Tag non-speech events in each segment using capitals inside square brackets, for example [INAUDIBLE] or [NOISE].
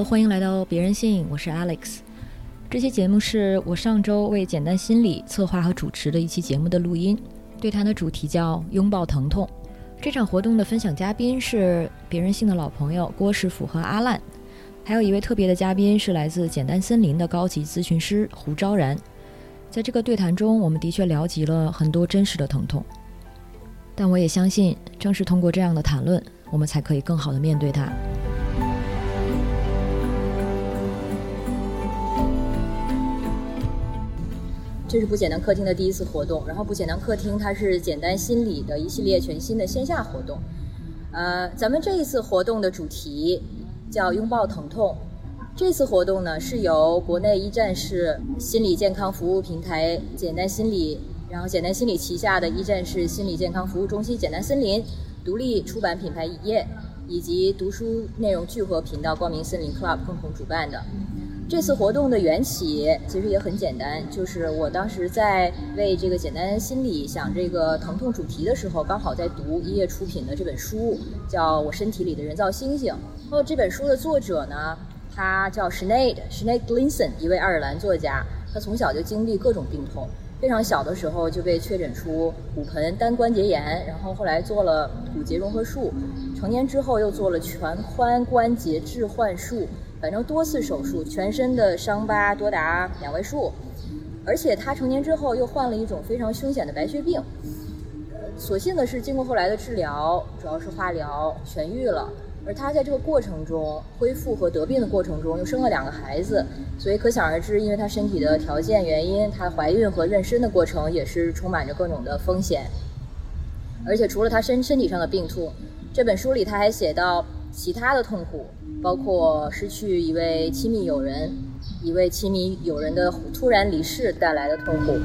欢迎来到别人信，我是 Alex。这期节目是我上周为简单心理策划和主持的一期节目的录音，对谈的主题叫拥抱疼痛。这场活动的分享嘉宾是别人信的老朋友郭师傅和阿烂，还有一位特别的嘉宾是来自简单森林的高级咨询师胡昭然。在这个对谈中，我们的确聊及了很多真实的疼痛，但我也相信，正是通过这样的谈论，我们才可以更好的面对它。这是不简单客厅的第一次活动，然后不简单客厅它是简单心理的一系列全新的线下活动。呃，咱们这一次活动的主题叫拥抱疼痛。这次活动呢是由国内一站式心理健康服务平台简单心理，然后简单心理旗下的一站式心理健康服务中心简单森林独立出版品牌一页以及读书内容聚合频道光明森林 Club 共同主办的。这次活动的缘起其实也很简单，就是我当时在为这个简单心理想这个疼痛主题的时候，刚好在读一页出品的这本书，叫我身体里的人造星星。然后这本书的作者呢，他叫 Sinead Sinead Gleason，一位爱尔兰作家。他从小就经历各种病痛，非常小的时候就被确诊出骨盆单关节炎，然后后来做了骨节融合术，成年之后又做了全髋关节置换术。反正多次手术，全身的伤疤多达两位数，而且他成年之后又患了一种非常凶险的白血病。所幸的是，经过后来的治疗，主要是化疗，痊愈了。而他在这个过程中恢复和得病的过程中，又生了两个孩子，所以可想而知，因为他身体的条件原因，他怀孕和妊娠的过程也是充满着各种的风险。而且除了他身身体上的病痛，这本书里他还写到其他的痛苦。包括失去一位亲密友人，一位亲密友人的突然离世带来的痛苦、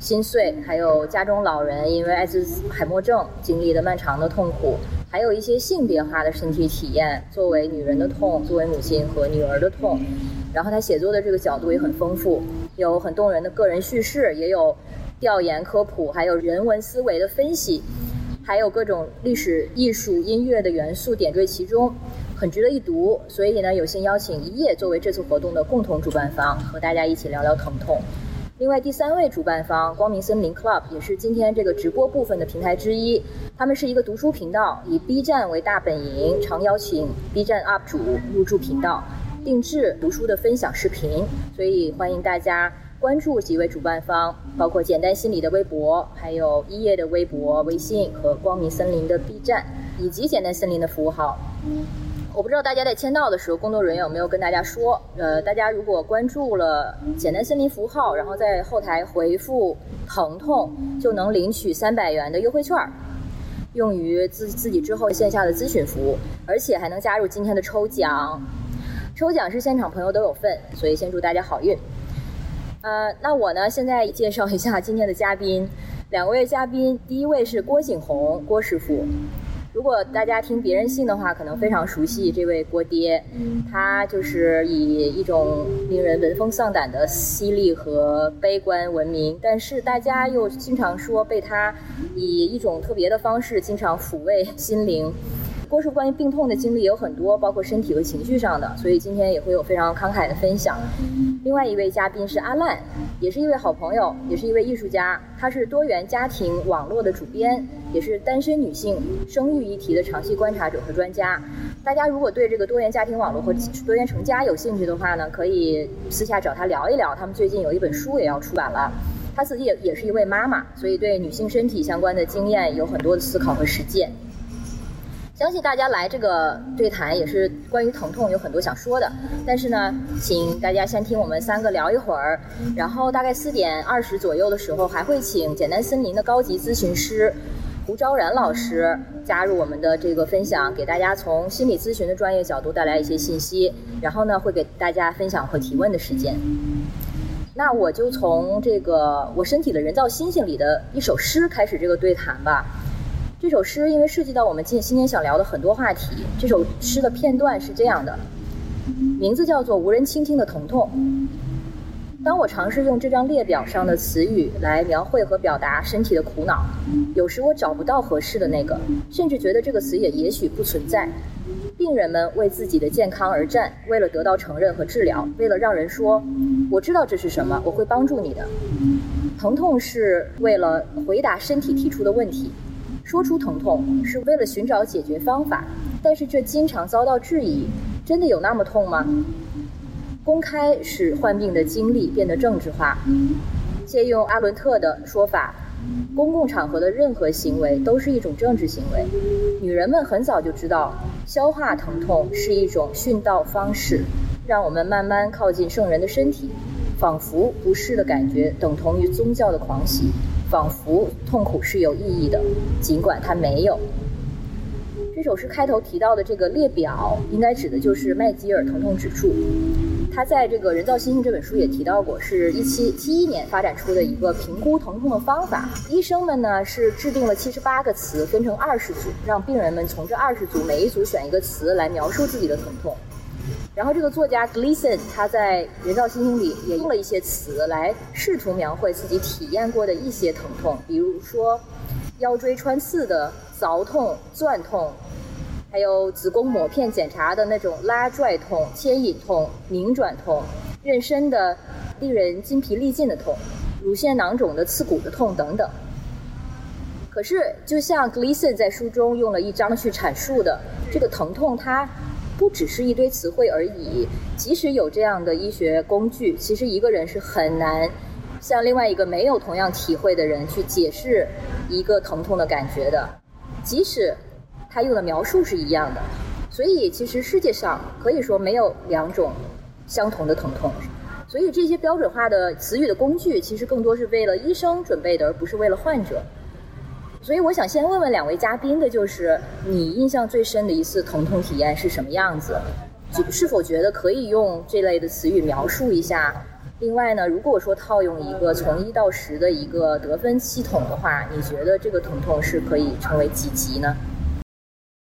心碎，还有家中老人因为艾滋海默症经历的漫长的痛苦，还有一些性别化的身体体验，作为女人的痛，作为母亲和女儿的痛。然后他写作的这个角度也很丰富，有很动人的个人叙事，也有调研科普，还有人文思维的分析，还有各种历史、艺术、音乐的元素点缀其中。很值得一读，所以呢，有幸邀请一页作为这次活动的共同主办方，和大家一起聊聊疼痛。另外，第三位主办方光明森林 Club 也是今天这个直播部分的平台之一。他们是一个读书频道，以 B 站为大本营，常邀请 B 站 UP 主入驻频道，定制读书的分享视频。所以欢迎大家关注几位主办方，包括简单心理的微博，还有一页的微博、微信和光明森林的 B 站，以及简单森林的服务号。我不知道大家在签到的时候，工作人员有没有跟大家说，呃，大家如果关注了简单森林服务号，然后在后台回复“疼痛”，就能领取三百元的优惠券，用于自自己之后线下的咨询服务，而且还能加入今天的抽奖。抽奖是现场朋友都有份，所以先祝大家好运。呃，那我呢，现在介绍一下今天的嘉宾，两位嘉宾，第一位是郭景红，郭师傅。如果大家听别人信的话，可能非常熟悉这位郭爹，他就是以一种令人闻风丧胆的犀利和悲观闻名，但是大家又经常说被他以一种特别的方式经常抚慰心灵。郭师傅关于病痛的经历也有很多，包括身体和情绪上的，所以今天也会有非常慷慨的分享。另外一位嘉宾是阿烂，也是一位好朋友，也是一位艺术家。他是多元家庭网络的主编，也是单身女性生育议题的长期观察者和专家。大家如果对这个多元家庭网络和多元成家有兴趣的话呢，可以私下找他聊一聊。他们最近有一本书也要出版了。他自己也也是一位妈妈，所以对女性身体相关的经验有很多的思考和实践。相信大家来这个对谈也是关于疼痛有很多想说的，但是呢，请大家先听我们三个聊一会儿，然后大概四点二十左右的时候，还会请简单森林的高级咨询师胡昭然老师加入我们的这个分享，给大家从心理咨询的专业角度带来一些信息，然后呢，会给大家分享和提问的时间。那我就从这个我身体的人造星星里的一首诗开始这个对谈吧。这首诗因为涉及到我们今今天想聊的很多话题，这首诗的片段是这样的，名字叫做《无人倾听的疼痛》。当我尝试用这张列表上的词语来描绘和表达身体的苦恼，有时我找不到合适的那个，甚至觉得这个词也也许不存在。病人们为自己的健康而战，为了得到承认和治疗，为了让人说我知道这是什么，我会帮助你的。疼痛是为了回答身体提出的问题，说出疼痛是为了寻找解决方法，但是这经常遭到质疑：真的有那么痛吗？公开使患病的经历变得政治化。借用阿伦特的说法。公共场合的任何行为都是一种政治行为。女人们很早就知道，消化疼痛是一种殉道方式，让我们慢慢靠近圣人的身体。仿佛不适的感觉等同于宗教的狂喜，仿佛痛苦是有意义的，尽管它没有。这首诗开头提到的这个列表，应该指的就是麦吉尔疼痛指数。他在这个人造心性这本书也提到过，是一七七一年发展出的一个评估疼痛的方法。医生们呢是制定了七十八个词，分成二十组，让病人们从这二十组每一组选一个词来描述自己的疼痛。然后这个作家 Gleason 他在人造星星里也用了一些词来试图描绘自己体验过的一些疼痛，比如说腰椎穿刺的凿痛、钻痛。还有子宫抹片检查的那种拉拽痛、牵引痛、拧转痛，妊娠的令人筋疲力尽的痛，乳腺囊肿的刺骨的痛等等。可是，就像 Gleason 在书中用了一章去阐述的，这个疼痛它不只是一堆词汇而已。即使有这样的医学工具，其实一个人是很难向另外一个没有同样体会的人去解释一个疼痛的感觉的。即使他用的描述是一样的，所以其实世界上可以说没有两种相同的疼痛，所以这些标准化的词语的工具其实更多是为了医生准备的，而不是为了患者。所以我想先问问两位嘉宾的就是，你印象最深的一次疼痛体验是什么样子？是否觉得可以用这类的词语描述一下？另外呢，如果说套用一个从一到十的一个得分系统的话，你觉得这个疼痛是可以称为几级呢？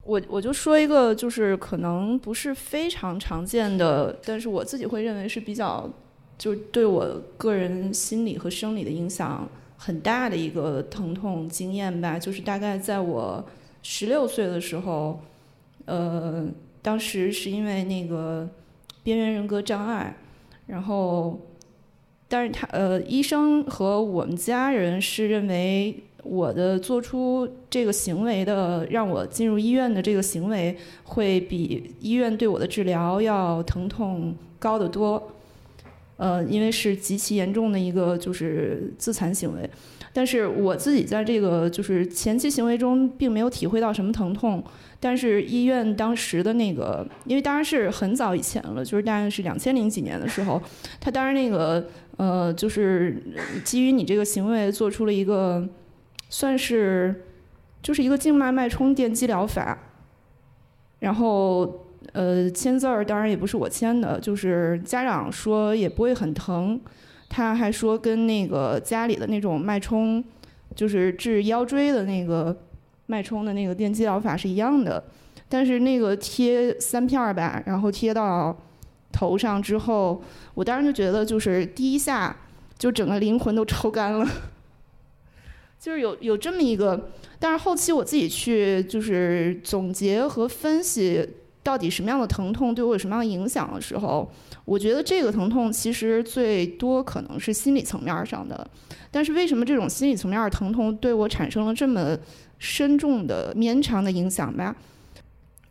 我我就说一个，就是可能不是非常常见的，但是我自己会认为是比较，就对我个人心理和生理的影响很大的一个疼痛经验吧。就是大概在我十六岁的时候，呃，当时是因为那个边缘人格障碍，然后，但是他呃，医生和我们家人是认为。我的做出这个行为的，让我进入医院的这个行为，会比医院对我的治疗要疼痛高得多。呃，因为是极其严重的一个就是自残行为，但是我自己在这个就是前期行为中并没有体会到什么疼痛。但是医院当时的那个，因为当然是很早以前了，就是大概是两千零几年的时候，他当然那个呃，就是基于你这个行为做出了一个。算是就是一个静脉脉冲电击疗法，然后呃签字儿当然也不是我签的，就是家长说也不会很疼，他还说跟那个家里的那种脉冲，就是治腰椎的那个脉冲的那个电击疗法是一样的，但是那个贴三片儿吧，然后贴到头上之后，我当时就觉得就是第一下就整个灵魂都抽干了。就是有有这么一个，但是后期我自己去就是总结和分析，到底什么样的疼痛对我有什么样的影响的时候，我觉得这个疼痛其实最多可能是心理层面上的。但是为什么这种心理层面的疼痛对我产生了这么深重的绵长的影响吧？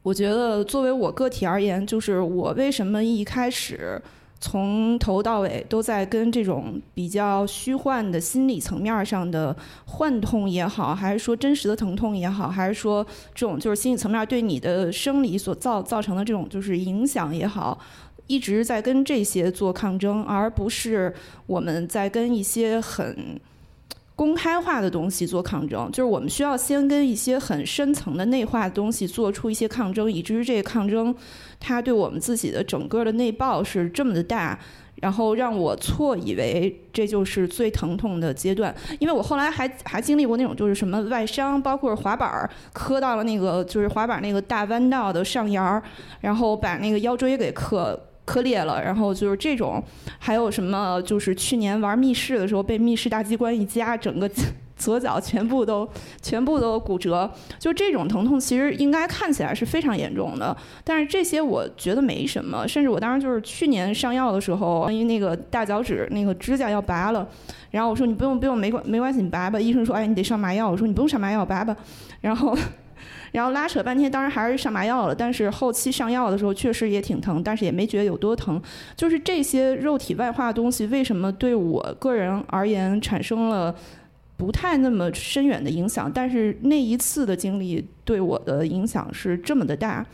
我觉得作为我个体而言，就是我为什么一开始。从头到尾都在跟这种比较虚幻的心理层面上的幻痛也好，还是说真实的疼痛也好，还是说这种就是心理层面对你的生理所造造成的这种就是影响也好，一直在跟这些做抗争，而不是我们在跟一些很。公开化的东西做抗争，就是我们需要先跟一些很深层的内化的东西做出一些抗争，以至于这个抗争，它对我们自己的整个的内爆是这么的大，然后让我错以为这就是最疼痛的阶段。因为我后来还还经历过那种就是什么外伤，包括滑板儿磕到了那个就是滑板那个大弯道的上沿儿，然后把那个腰椎给磕。磕裂了，然后就是这种，还有什么？就是去年玩密室的时候被密室大机关一夹，整个 [LAUGHS] 左脚全部都全部都骨折，就这种疼痛其实应该看起来是非常严重的，但是这些我觉得没什么，甚至我当时就是去年上药的时候，因为那个大脚趾那个指甲要拔了，然后我说你不用不用没关没关系你拔吧，医生说哎你得上麻药，我说你不用上麻药拔吧，然后。然后拉扯半天，当然还是上麻药了。但是后期上药的时候确实也挺疼，但是也没觉得有多疼。就是这些肉体外化的东西，为什么对我个人而言产生了不太那么深远的影响？但是那一次的经历对我的影响是这么的大。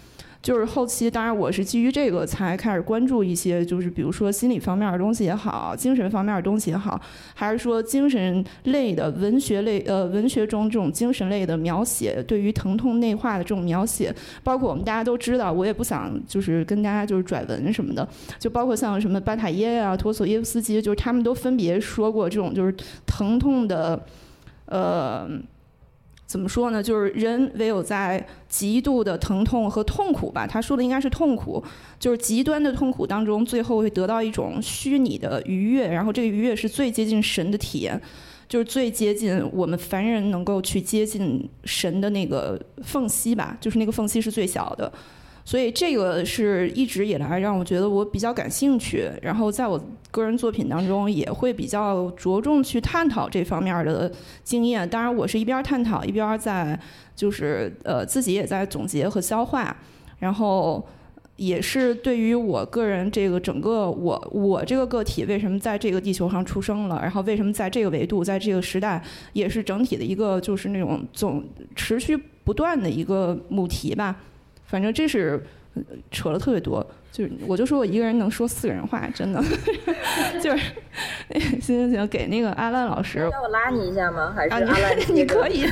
就是后期，当然我是基于这个才开始关注一些，就是比如说心理方面的东西也好，精神方面的东西也好，还是说精神类的文学类，呃，文学中这种精神类的描写，对于疼痛内化的这种描写，包括我们大家都知道，我也不想就是跟大家就是拽文什么的，就包括像什么巴塔耶啊、陀索耶夫斯基，就是他们都分别说过这种就是疼痛的，呃。怎么说呢？就是人唯有在极度的疼痛和痛苦吧，他说的应该是痛苦，就是极端的痛苦当中，最后会得到一种虚拟的愉悦，然后这个愉悦是最接近神的体验，就是最接近我们凡人能够去接近神的那个缝隙吧，就是那个缝隙是最小的。所以这个是一直以来让我觉得我比较感兴趣，然后在我个人作品当中也会比较着重去探讨这方面的经验。当然，我是一边探讨一边在就是呃自己也在总结和消化，然后也是对于我个人这个整个我我这个个体为什么在这个地球上出生了，然后为什么在这个维度在这个时代也是整体的一个就是那种总持续不断的一个母题吧。反正这是扯了特别多，就是我就说我一个人能说四个人话，真的，[LAUGHS] 就是 [LAUGHS] 行行行，给那个阿兰老师，要我拉你一下吗？还是阿兰？你可以，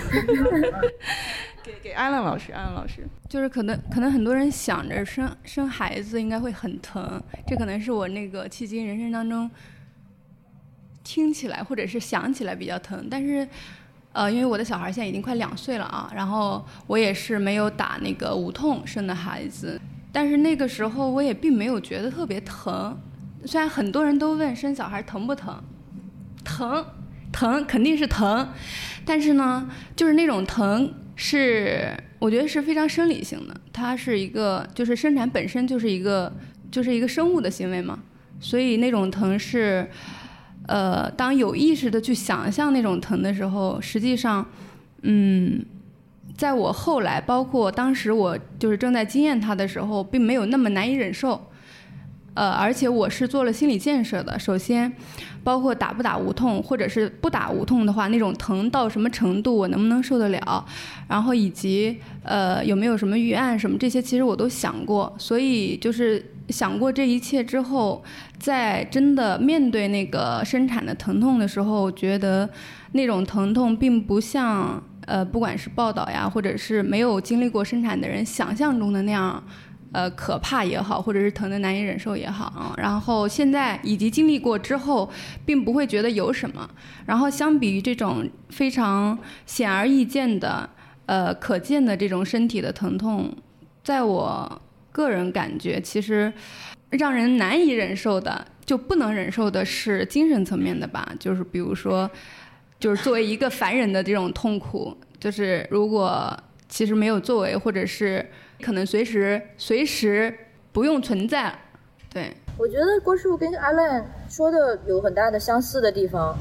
[LAUGHS] 给给阿浪老师，阿浪老师，就是可能可能很多人想着生生孩子应该会很疼，这可能是我那个迄今人生当中听起来或者是想起来比较疼，但是。呃，因为我的小孩现在已经快两岁了啊，然后我也是没有打那个无痛生的孩子，但是那个时候我也并没有觉得特别疼，虽然很多人都问生小孩疼不疼，疼，疼肯定是疼，但是呢，就是那种疼是我觉得是非常生理性的，它是一个就是生产本身就是一个就是一个生物的行为嘛，所以那种疼是。呃，当有意识的去想象那种疼的时候，实际上，嗯，在我后来，包括当时我就是正在经验它的时候，并没有那么难以忍受。呃，而且我是做了心理建设的。首先，包括打不打无痛，或者是不打无痛的话，那种疼到什么程度，我能不能受得了？然后以及呃，有没有什么预案什么这些，其实我都想过。所以就是想过这一切之后。在真的面对那个生产的疼痛的时候，觉得那种疼痛并不像呃，不管是报道呀，或者是没有经历过生产的人想象中的那样，呃，可怕也好，或者是疼的难以忍受也好。然后现在以及经历过之后，并不会觉得有什么。然后相比于这种非常显而易见的、呃，可见的这种身体的疼痛，在我个人感觉，其实。让人难以忍受的，就不能忍受的是精神层面的吧？就是比如说，就是作为一个凡人的这种痛苦，就是如果其实没有作为，或者是可能随时随时不用存在。对，我觉得郭师傅跟阿烂说的有很大的相似的地方。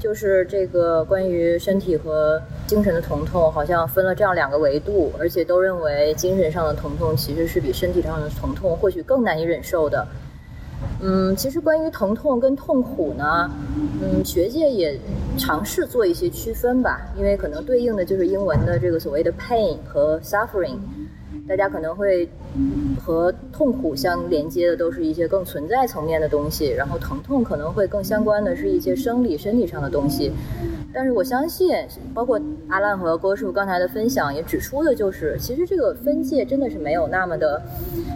就是这个关于身体和精神的疼痛，好像分了这样两个维度，而且都认为精神上的疼痛其实是比身体上的疼痛或许更难以忍受的。嗯，其实关于疼痛跟痛苦呢，嗯，学界也尝试做一些区分吧，因为可能对应的就是英文的这个所谓的 pain 和 suffering。大家可能会和痛苦相连接的都是一些更存在层面的东西，然后疼痛可能会更相关的是一些生理、身体上的东西。但是我相信，包括阿浪和郭师傅刚才的分享也指出的，就是其实这个分界真的是没有那么的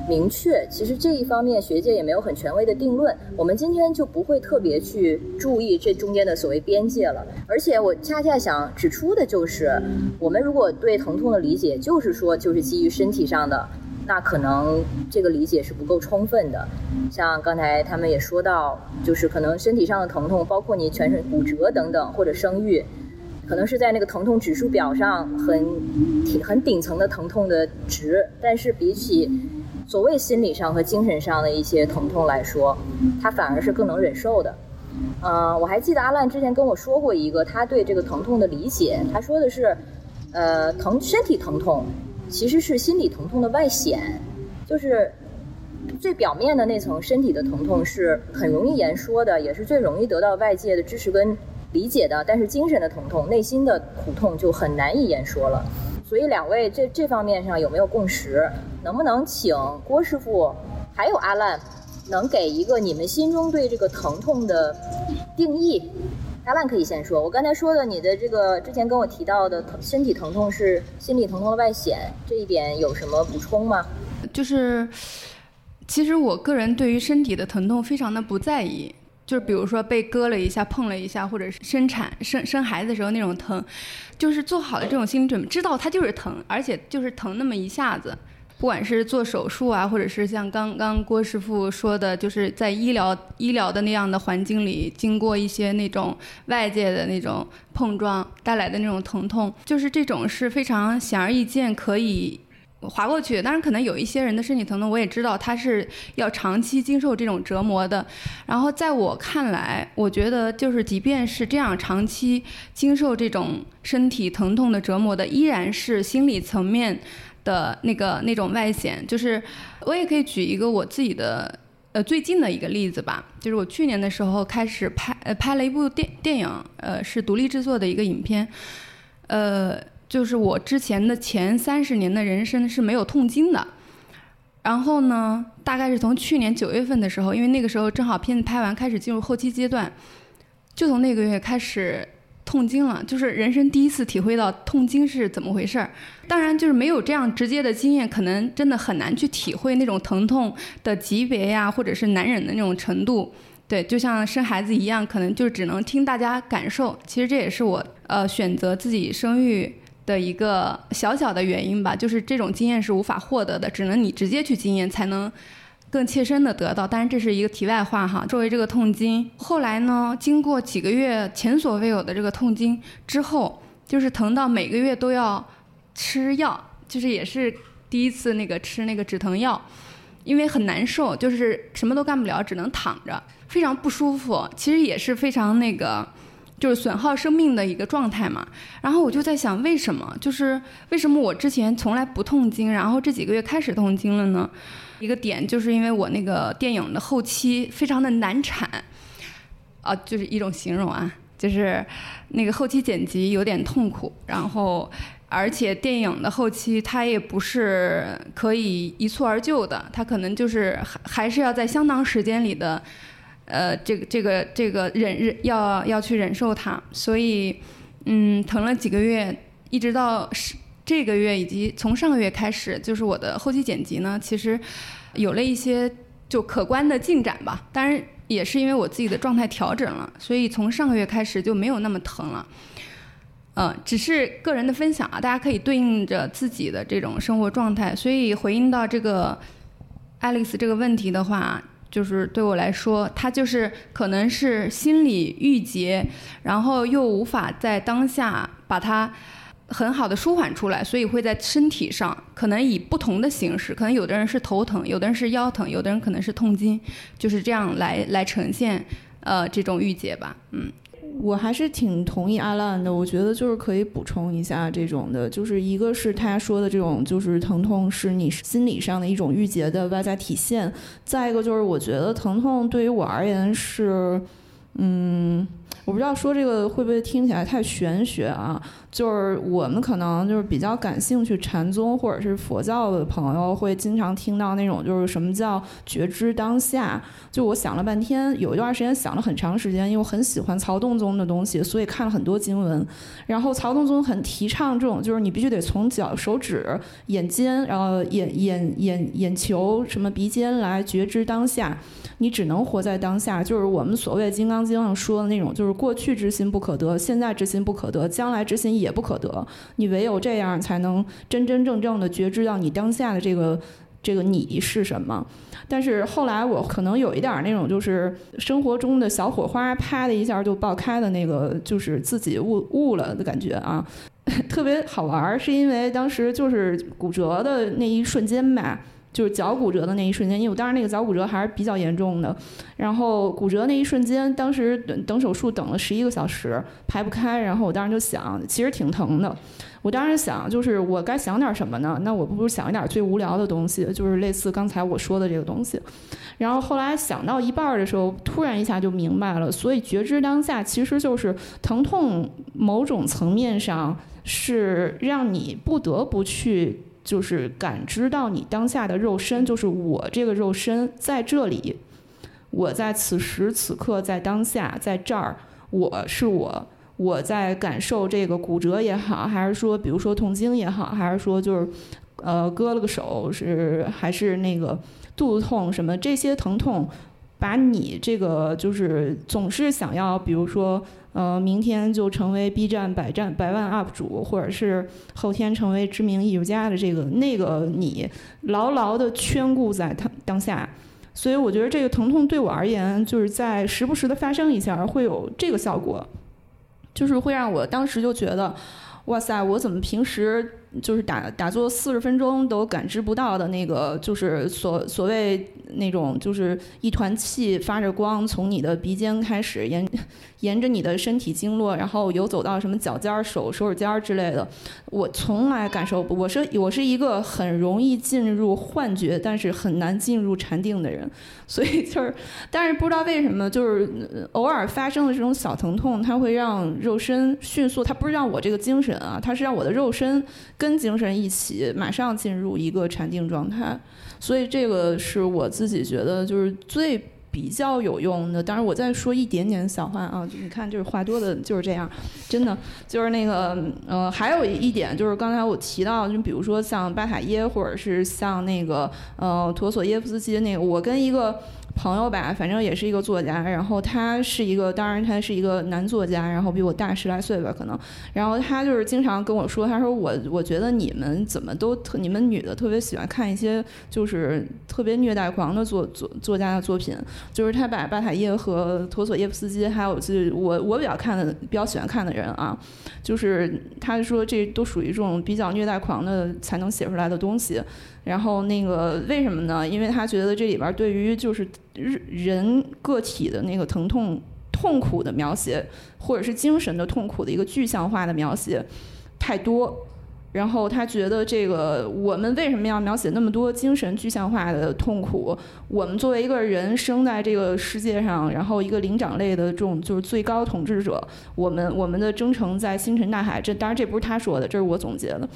明确。其实这一方面学界也没有很权威的定论。我们今天就不会特别去注意这中间的所谓边界了。而且我恰恰想指出的就是，我们如果对疼痛的理解就是说就是基于身体上的。那可能这个理解是不够充分的，像刚才他们也说到，就是可能身体上的疼痛，包括你全身骨折等等，或者生育，可能是在那个疼痛指数表上很很顶层的疼痛的值，但是比起所谓心理上和精神上的一些疼痛来说，他反而是更能忍受的。呃，我还记得阿烂之前跟我说过一个他对这个疼痛的理解，他说的是，呃，疼身体疼痛其实是心理疼痛的外显，就是最表面的那层身体的疼痛是很容易言说的，也是最容易得到外界的支持跟理解的，但是精神的疼痛、内心的苦痛就很难以言说了。所以两位这这方面上有没有共识？能不能请郭师傅还有阿烂，能给一个你们心中对这个疼痛的定义？阿烂可以先说。我刚才说的，你的这个之前跟我提到的身体疼痛是心理疼痛的外显，这一点有什么补充吗？就是，其实我个人对于身体的疼痛非常的不在意。就是比如说被割了一下、碰了一下，或者是生产、生生孩子的时候那种疼，就是做好了这种心理准备，知道它就是疼，而且就是疼那么一下子。不管是做手术啊，或者是像刚刚郭师傅说的，就是在医疗医疗的那样的环境里，经过一些那种外界的那种碰撞带来的那种疼痛，就是这种是非常显而易见可以。划过去，当然可能有一些人的身体疼痛，我也知道他是要长期经受这种折磨的。然后在我看来，我觉得就是即便是这样长期经受这种身体疼痛的折磨的，依然是心理层面的那个那种外显。就是我也可以举一个我自己的呃最近的一个例子吧，就是我去年的时候开始拍呃拍了一部电电影，呃是独立制作的一个影片，呃。就是我之前的前三十年的人生是没有痛经的，然后呢，大概是从去年九月份的时候，因为那个时候正好片子拍完，开始进入后期阶段，就从那个月开始痛经了，就是人生第一次体会到痛经是怎么回事儿。当然，就是没有这样直接的经验，可能真的很难去体会那种疼痛的级别呀，或者是难忍的那种程度。对，就像生孩子一样，可能就只能听大家感受。其实这也是我呃选择自己生育。的一个小小的原因吧，就是这种经验是无法获得的，只能你直接去经验才能更切身的得到。当然这是一个题外话哈。作为这个痛经，后来呢，经过几个月前所未有的这个痛经之后，就是疼到每个月都要吃药，就是也是第一次那个吃那个止疼药，因为很难受，就是什么都干不了，只能躺着，非常不舒服。其实也是非常那个。就是损耗生命的一个状态嘛，然后我就在想，为什么？就是为什么我之前从来不痛经，然后这几个月开始痛经了呢？一个点就是因为我那个电影的后期非常的难产，啊，就是一种形容啊，就是那个后期剪辑有点痛苦，然后而且电影的后期它也不是可以一蹴而就的，它可能就是还还是要在相当时间里的。呃，这个这个这个忍忍要要去忍受它，所以，嗯，疼了几个月，一直到是这个月以及从上个月开始，就是我的后期剪辑呢，其实有了一些就可观的进展吧。当然，也是因为我自己的状态调整了，所以从上个月开始就没有那么疼了。嗯，只是个人的分享啊，大家可以对应着自己的这种生活状态。所以回应到这个爱丽丝这个问题的话。就是对我来说，它就是可能是心理郁结，然后又无法在当下把它很好的舒缓出来，所以会在身体上可能以不同的形式，可能有的人是头疼，有的人是腰疼，有的人可能是痛经，就是这样来来呈现呃这种郁结吧，嗯。我还是挺同意阿烂的，我觉得就是可以补充一下这种的，就是一个是他说的这种，就是疼痛是你心理上的一种郁结的外在体现；再一个就是我觉得疼痛对于我而言是，嗯。我不知道说这个会不会听起来太玄学啊？就是我们可能就是比较感兴趣禅宗或者是佛教的朋友，会经常听到那种就是什么叫觉知当下。就我想了半天，有一段时间想了很长时间，因为我很喜欢曹洞宗的东西，所以看了很多经文。然后曹洞宗很提倡这种，就是你必须得从脚、手指、眼尖，然后眼眼眼眼球什么鼻尖来觉知当下。你只能活在当下，就是我们所谓《金刚经》上说的那种，就是过去之心不可得，现在之心不可得，将来之心也不可得。你唯有这样，才能真真正正的觉知到你当下的这个这个你是什么。但是后来我可能有一点那种就是生活中的小火花，啪的一下就爆开的那个，就是自己悟悟了的感觉啊，[LAUGHS] 特别好玩儿。是因为当时就是骨折的那一瞬间吧。就是脚骨折的那一瞬间，因为我当时那个脚骨折还是比较严重的，然后骨折那一瞬间，当时等等手术等了十一个小时，排不开，然后我当时就想，其实挺疼的。我当时想，就是我该想点什么呢？那我不如想一点最无聊的东西，就是类似刚才我说的这个东西。然后后来想到一半的时候，突然一下就明白了，所以觉知当下其实就是疼痛，某种层面上是让你不得不去。就是感知到你当下的肉身，就是我这个肉身在这里，我在此时此刻在当下在这儿，我是我，我在感受这个骨折也好，还是说比如说痛经也好，还是说就是呃割了个手是还是那个肚子痛什么这些疼痛，把你这个就是总是想要比如说。呃，明天就成为 B 站百站百万 UP 主，或者是后天成为知名艺术家的这个那个你，牢牢的圈固在当当下。所以我觉得这个疼痛对我而言，就是在时不时的发生一下，会有这个效果，就是会让我当时就觉得，哇塞，我怎么平时。就是打打坐四十分钟都感知不到的那个，就是所所谓那种，就是一团气发着光，从你的鼻尖开始，沿沿着你的身体经络，然后游走到什么脚尖儿、手手指尖儿之类的。我从来感受不，我是我是一个很容易进入幻觉，但是很难进入禅定的人。所以就是，但是不知道为什么，就是偶尔发生的这种小疼痛，它会让肉身迅速，它不是让我这个精神啊，它是让我的肉身。跟精神一起，马上进入一个禅定状态，所以这个是我自己觉得就是最比较有用的。当然，我再说一点点小话啊，你看，就是话多的就是这样，真的就是那个呃，还有一点就是刚才我提到，就比如说像巴塔耶，或者是像那个呃陀索耶夫斯基那个，我跟一个。朋友吧，反正也是一个作家，然后他是一个，当然他是一个男作家，然后比我大十来岁吧，可能。然后他就是经常跟我说，他说我我觉得你们怎么都特，你们女的特别喜欢看一些就是特别虐待狂的作作作家的作品，就是他把巴塔耶和陀索耶夫斯基，还有就是我我比较看的比较喜欢看的人啊，就是他说这都属于这种比较虐待狂的才能写出来的东西。然后那个为什么呢？因为他觉得这里边对于就是人个体的那个疼痛痛苦的描写，或者是精神的痛苦的一个具象化的描写太多。然后他觉得这个我们为什么要描写那么多精神具象化的痛苦？我们作为一个人生在这个世界上，然后一个灵长类的这种就是最高统治者，我们我们的征程在星辰大海。这当然这不是他说的，这是我总结的。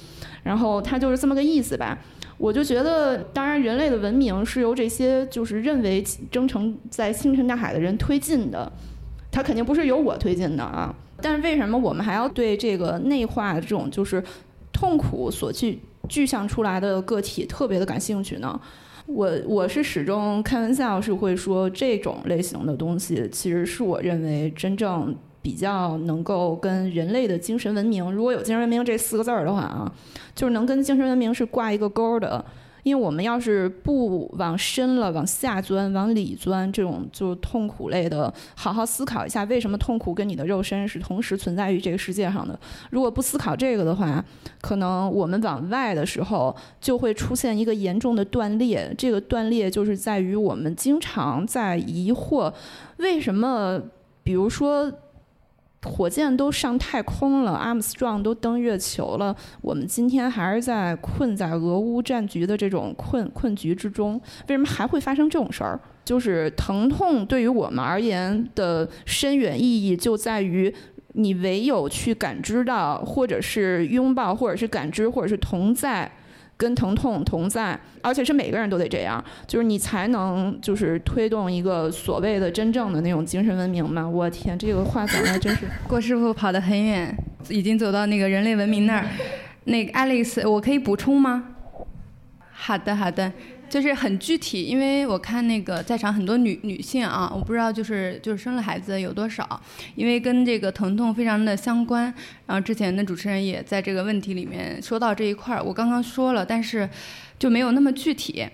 然后他就是这么个意思吧。我就觉得，当然，人类的文明是由这些就是认为征程在星辰大海的人推进的，他肯定不是由我推进的啊。但是为什么我们还要对这个内化的这种就是痛苦所具具象出来的个体特别的感兴趣呢？我我是始终开玩笑是会说，这种类型的东西其实是我认为真正。比较能够跟人类的精神文明，如果有精神文明这四个字儿的话啊，就是能跟精神文明是挂一个钩的。因为我们要是不往深了、往下钻、往里钻，这种就是痛苦类的，好好思考一下，为什么痛苦跟你的肉身是同时存在于这个世界上的？如果不思考这个的话，可能我们往外的时候就会出现一个严重的断裂。这个断裂就是在于我们经常在疑惑，为什么，比如说。火箭都上太空了，阿姆斯壮都登月球了，我们今天还是在困在俄乌战局的这种困困局之中。为什么还会发生这种事儿？就是疼痛对于我们而言的深远意义，就在于你唯有去感知到，或者是拥抱，或者是感知，或者是同在。跟疼痛同在，而且是每个人都得这样，就是你才能就是推动一个所谓的真正的那种精神文明嘛。我天，这个话讲的真是。郭师傅跑得很远，已经走到那个人类文明那儿。那个 Alex，我可以补充吗？好的，好的。就是很具体，因为我看那个在场很多女女性啊，我不知道就是就是生了孩子有多少，因为跟这个疼痛非常的相关。然后之前的主持人也在这个问题里面说到这一块儿，我刚刚说了，但是就没有那么具体。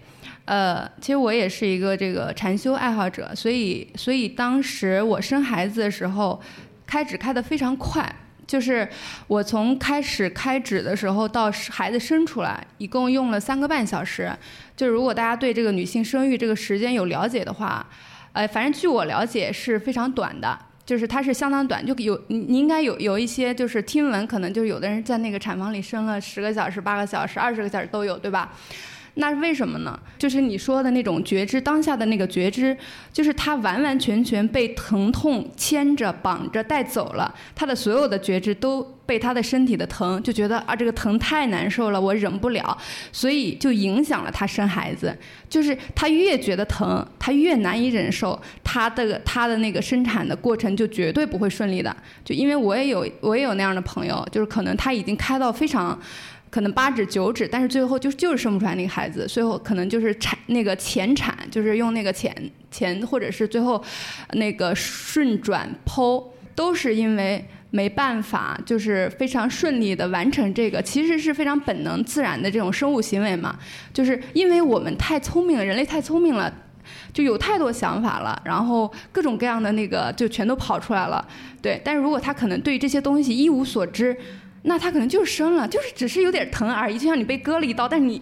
呃，其实我也是一个这个禅修爱好者，所以所以当时我生孩子的时候，开指开的非常快。就是我从开始开指的时候到孩子生出来，一共用了三个半小时。就是如果大家对这个女性生育这个时间有了解的话，呃，反正据我了解是非常短的，就是它是相当短。就有你应该有有一些就是听闻，可能就有的人在那个产房里生了十个小时、八个小时、二十个小时都有，对吧？那为什么呢？就是你说的那种觉知，当下的那个觉知，就是他完完全全被疼痛牵着、绑着带走了，他的所有的觉知都被他的身体的疼，就觉得啊这个疼太难受了，我忍不了，所以就影响了他生孩子。就是他越觉得疼，他越难以忍受，他的他的那个生产的过程就绝对不会顺利的。就因为我也有我也有那样的朋友，就是可能他已经开到非常。可能八指九指，但是最后就就是生不出来那个孩子，最后可能就是产那个前产，就是用那个钱钱或者是最后那个顺转剖，都是因为没办法，就是非常顺利的完成这个，其实是非常本能自然的这种生物行为嘛，就是因为我们太聪明了，人类太聪明了，就有太多想法了，然后各种各样的那个就全都跑出来了，对，但是如果他可能对这些东西一无所知。那他可能就是生了，就是只是有点疼而已，就像你被割了一刀，但是你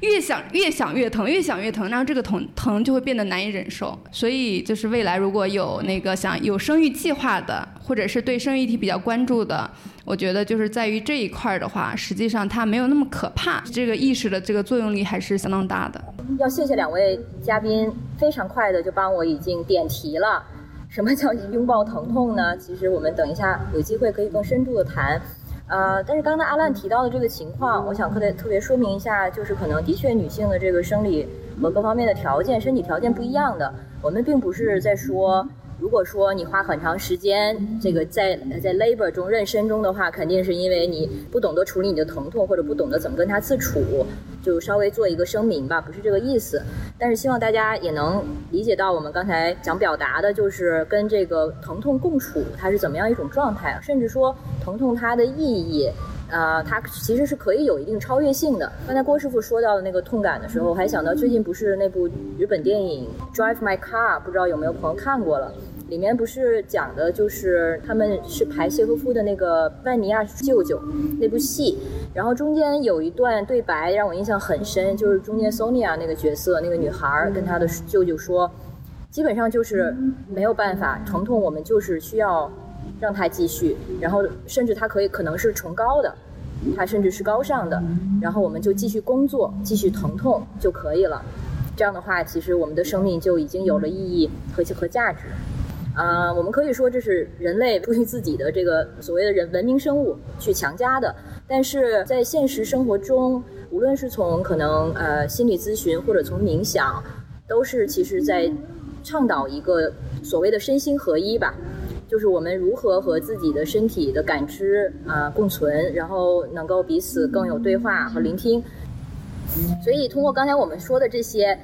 越想越想越疼，越想越疼，然后这个疼疼就会变得难以忍受。所以就是未来如果有那个想有生育计划的，或者是对生育题比较关注的，我觉得就是在于这一块的话，实际上它没有那么可怕，这个意识的这个作用力还是相当大的。要谢谢两位嘉宾，非常快的就帮我已经点题了。什么叫拥抱疼痛呢？其实我们等一下有机会可以更深度的谈。呃，但是刚才阿烂提到的这个情况，我想特别特别说明一下，就是可能的确女性的这个生理和各方面的条件、身体条件不一样的，我们并不是在说。如果说你花很长时间，这个在在 labor 中妊娠中的话，肯定是因为你不懂得处理你的疼痛，或者不懂得怎么跟它自处，就稍微做一个声明吧，不是这个意思。但是希望大家也能理解到，我们刚才想表达的就是跟这个疼痛共处，它是怎么样一种状态，甚至说疼痛它的意义。啊，它其实是可以有一定超越性的。刚才郭师傅说到的那个痛感的时候，我还想到最近不是那部日本电影《Drive My Car》，不知道有没有朋友看过了？里面不是讲的就是他们是排谢赫夫的那个万尼亚舅舅那部戏，然后中间有一段对白让我印象很深，就是中间 Sonia 那个角色那个女孩跟她的舅舅说，基本上就是没有办法，疼痛我们就是需要。让它继续，然后甚至它可以可能是崇高的，它甚至是高尚的，然后我们就继续工作，继续疼痛就可以了。这样的话，其实我们的生命就已经有了意义和和价值。啊，我们可以说这是人类出于自己的这个所谓的人文明生物去强加的，但是在现实生活中，无论是从可能呃心理咨询或者从冥想，都是其实在倡导一个所谓的身心合一吧。就是我们如何和自己的身体的感知啊共存，然后能够彼此更有对话和聆听。所以通过刚才我们说的这些，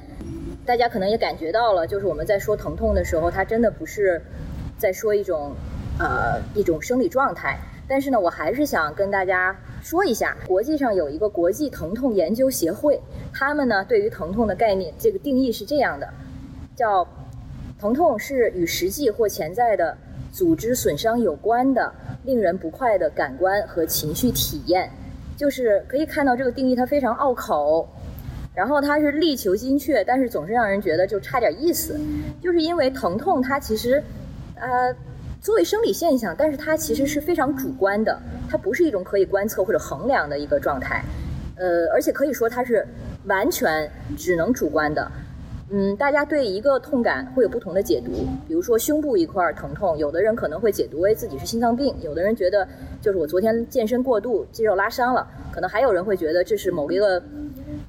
大家可能也感觉到了，就是我们在说疼痛的时候，它真的不是在说一种呃一种生理状态。但是呢，我还是想跟大家说一下，国际上有一个国际疼痛研究协会，他们呢对于疼痛的概念这个定义是这样的，叫疼痛是与实际或潜在的。组织损伤有关的令人不快的感官和情绪体验，就是可以看到这个定义它非常拗口，然后它是力求精确，但是总是让人觉得就差点意思。就是因为疼痛它其实，呃，作为生理现象，但是它其实是非常主观的，它不是一种可以观测或者衡量的一个状态，呃，而且可以说它是完全只能主观的。嗯，大家对一个痛感会有不同的解读。比如说胸部一块疼痛，有的人可能会解读为自己是心脏病，有的人觉得就是我昨天健身过度，肌肉拉伤了，可能还有人会觉得这是某一个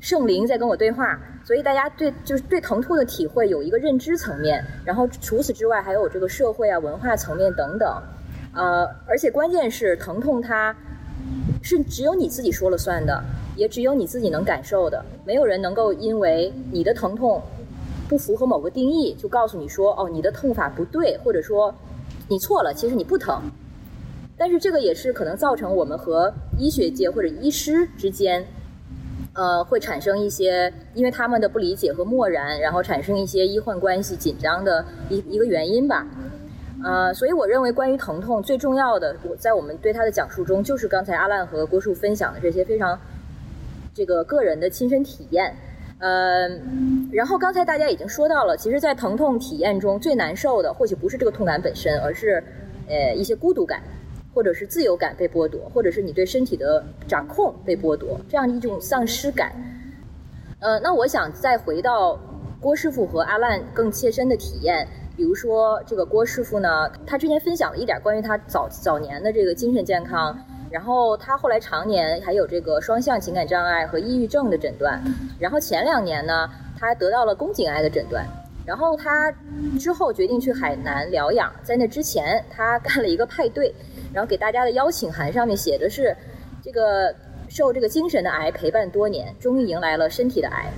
圣灵在跟我对话。所以大家对就是对疼痛的体会有一个认知层面，然后除此之外还有这个社会啊、文化层面等等。呃，而且关键是疼痛它。是只有你自己说了算的，也只有你自己能感受的，没有人能够因为你的疼痛不符合某个定义，就告诉你说哦，你的痛法不对，或者说你错了，其实你不疼。但是这个也是可能造成我们和医学界或者医师之间，呃，会产生一些因为他们的不理解和漠然，然后产生一些医患关系紧张的一一个原因吧。呃，所以我认为关于疼痛最重要的，我在我们对他的讲述中，就是刚才阿烂和郭树分享的这些非常这个个人的亲身体验。呃，然后刚才大家已经说到了，其实，在疼痛体验中最难受的，或许不是这个痛感本身，而是呃一些孤独感。或者是自由感被剥夺，或者是你对身体的掌控被剥夺，这样一种丧失感。呃，那我想再回到郭师傅和阿烂更切身的体验，比如说这个郭师傅呢，他之前分享了一点关于他早早年的这个精神健康，然后他后来常年还有这个双向情感障碍和抑郁症的诊断，然后前两年呢，他得到了宫颈癌的诊断，然后他之后决定去海南疗养，在那之前他干了一个派对。然后给大家的邀请函上面写的是，这个受这个精神的癌陪伴多年，终于迎来了身体的癌，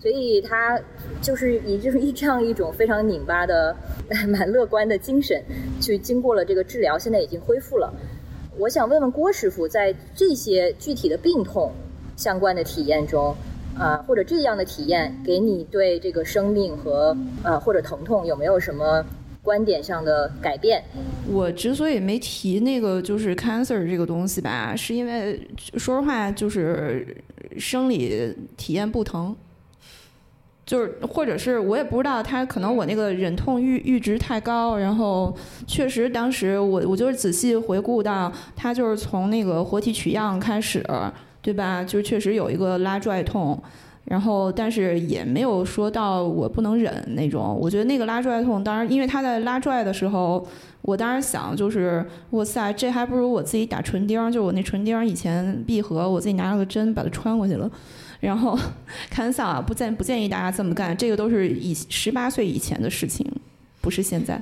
所以他就是以 [LAUGHS] 就是以这样一种非常拧巴的、[LAUGHS] 蛮乐观的精神，去经过了这个治疗，现在已经恢复了。我想问问郭师傅，在这些具体的病痛相关的体验中，啊，或者这样的体验，给你对这个生命和呃或者疼痛有没有什么？观点上的改变，我之所以没提那个就是 cancer 这个东西吧，是因为说实话就是生理体验不疼，就是或者是我也不知道他可能我那个忍痛阈阈值太高，然后确实当时我我就是仔细回顾到他就是从那个活体取样开始，对吧？就确实有一个拉拽痛。然后，但是也没有说到我不能忍那种。我觉得那个拉拽痛，当然，因为他在拉拽的时候，我当时想就是，哇塞，这还不如我自己打唇钉，就我那唇钉以前闭合，我自己拿了个针把它穿过去了。然后，开玩笑啊，不建不建议大家这么干，这个都是以十八岁以前的事情，不是现在。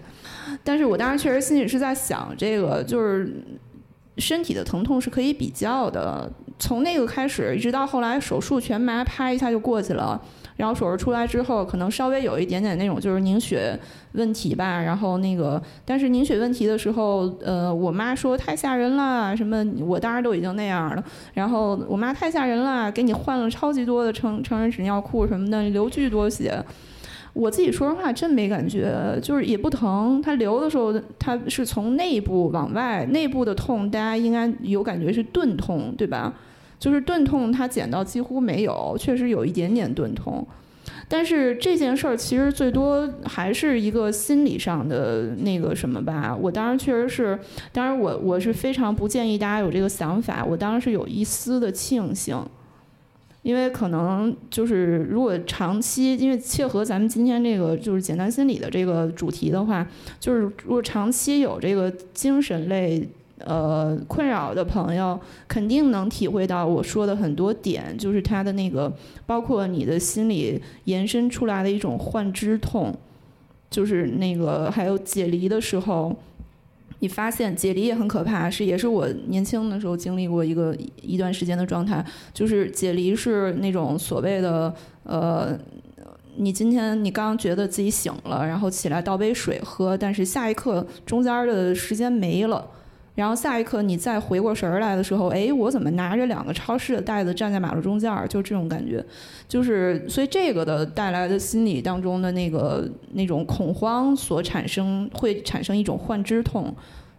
但是我当时确实心里是在想，这个就是身体的疼痛是可以比较的。从那个开始，一直到后来手术全麻，啪一下就过去了。然后手术出来之后，可能稍微有一点点那种就是凝血问题吧。然后那个，但是凝血问题的时候，呃，我妈说太吓人了，什么我当时都已经那样了。然后我妈太吓人了，给你换了超级多的成成人纸尿裤什么的，流巨多血。我自己说实话真没感觉，就是也不疼。它流的时候，它是从内部往外，内部的痛大家应该有感觉是钝痛，对吧？就是钝痛，它减到几乎没有，确实有一点点钝痛，但是这件事儿其实最多还是一个心理上的那个什么吧。我当时确实是，当然我我是非常不建议大家有这个想法。我当时是有一丝的庆幸，因为可能就是如果长期，因为切合咱们今天这个就是简单心理的这个主题的话，就是如果长期有这个精神类。呃，困扰的朋友肯定能体会到我说的很多点，就是他的那个，包括你的心里延伸出来的一种幻肢痛，就是那个还有解离的时候，你发现解离也很可怕，是也是我年轻的时候经历过一个一段时间的状态，就是解离是那种所谓的呃，你今天你刚觉得自己醒了，然后起来倒杯水喝，但是下一刻中间的时间没了。然后下一刻你再回过神儿来的时候，哎，我怎么拿着两个超市的袋子站在马路中间儿？就这种感觉，就是所以这个的带来的心理当中的那个那种恐慌所产生，会产生一种幻肢痛，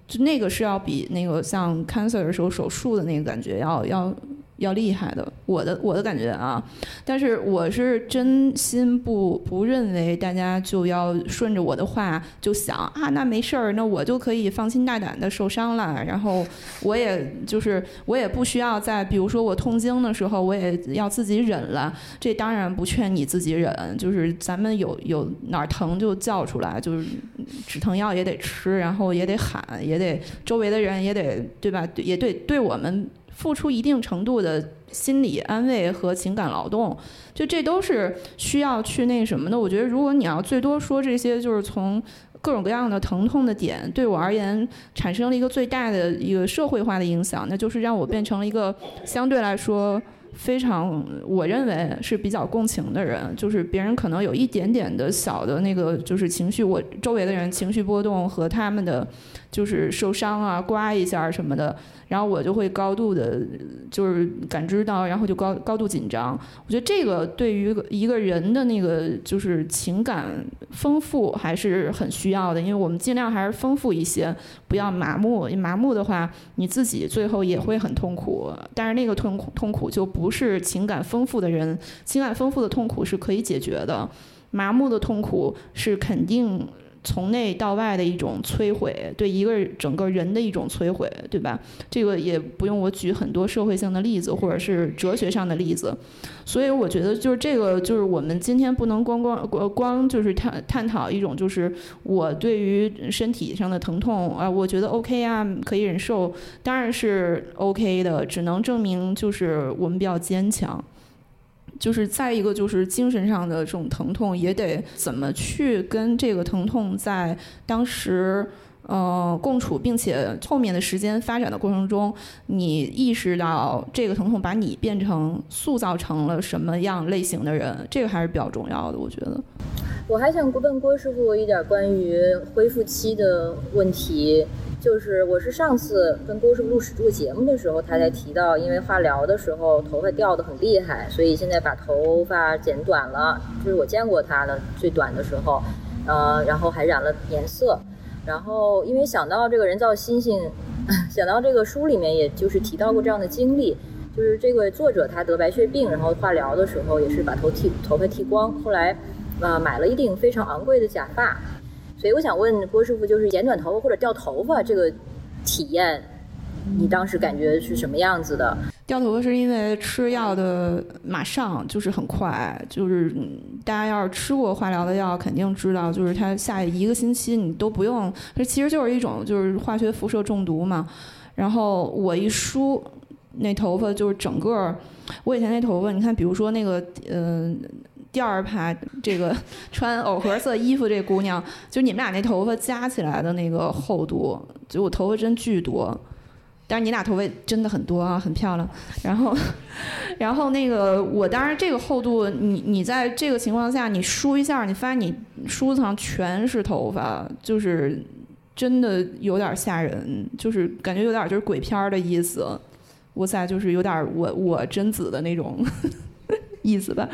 就那个是要比那个像 cancer 的时候手术的那个感觉要要。要厉害的，我的我的感觉啊，但是我是真心不不认为大家就要顺着我的话就想啊，那没事儿，那我就可以放心大胆的受伤了，然后我也就是我也不需要在比如说我痛经的时候我也要自己忍了，这当然不劝你自己忍，就是咱们有有哪儿疼就叫出来，就是止疼药也得吃，然后也得喊，也得周围的人也得对吧？也对对我们。付出一定程度的心理安慰和情感劳动，就这都是需要去那什么的。我觉得，如果你要最多说这些，就是从各种各样的疼痛的点，对我而言产生了一个最大的一个社会化的影响，那就是让我变成了一个相对来说。非常，我认为是比较共情的人，就是别人可能有一点点的小的那个，就是情绪，我周围的人情绪波动和他们的就是受伤啊、刮一下什么的。然后我就会高度的，就是感知到，然后就高高度紧张。我觉得这个对于一个人的那个就是情感丰富还是很需要的，因为我们尽量还是丰富一些，不要麻木。麻木的话，你自己最后也会很痛苦。但是那个痛苦痛苦就不是情感丰富的人，情感丰富的痛苦是可以解决的，麻木的痛苦是肯定。从内到外的一种摧毁，对一个整个人的一种摧毁，对吧？这个也不用我举很多社会性的例子，或者是哲学上的例子。所以我觉得，就是这个，就是我们今天不能光光光就是探探讨一种，就是我对于身体上的疼痛啊，我觉得 OK 啊，可以忍受，当然是 OK 的，只能证明就是我们比较坚强。就是再一个，就是精神上的这种疼痛，也得怎么去跟这个疼痛在当时呃共处，并且后面的时间发展的过程中，你意识到这个疼痛把你变成塑造成了什么样类型的人，这个还是比较重要的，我觉得。我还想问郭师傅一点关于恢复期的问题。就是我是上次跟郭师傅录录节目的时候，他才提到，因为化疗的时候头发掉的很厉害，所以现在把头发剪短了。就是我见过他的最短的时候，呃，然后还染了颜色。然后因为想到这个人造猩猩，[LAUGHS] 想到这个书里面也就是提到过这样的经历，就是这个作者他得白血病，然后化疗的时候也是把头剃头发剃光，后来呃买了一顶非常昂贵的假发。所以我想问郭师傅，就是剪短头发或者掉头发这个体验，你当时感觉是什么样子的？掉头发是因为吃药的马上就是很快，就是大家要是吃过化疗的药，肯定知道，就是它下一个星期你都不用，这其实就是一种就是化学辐射中毒嘛。然后我一梳那头发，就是整个我以前那头发，你看，比如说那个嗯。第二排这个 [LAUGHS] 穿藕荷色衣服这姑娘，就你们俩那头发加起来的那个厚度，就我头发真巨多，但是你俩头发真的很多啊，很漂亮。然后，[LAUGHS] 然后那个我当然这个厚度，你你在这个情况下你梳一下，你发现你梳子上全是头发，就是真的有点吓人，就是感觉有点就是鬼片的意思。哇塞，就是有点我我贞子的那种。意思吧，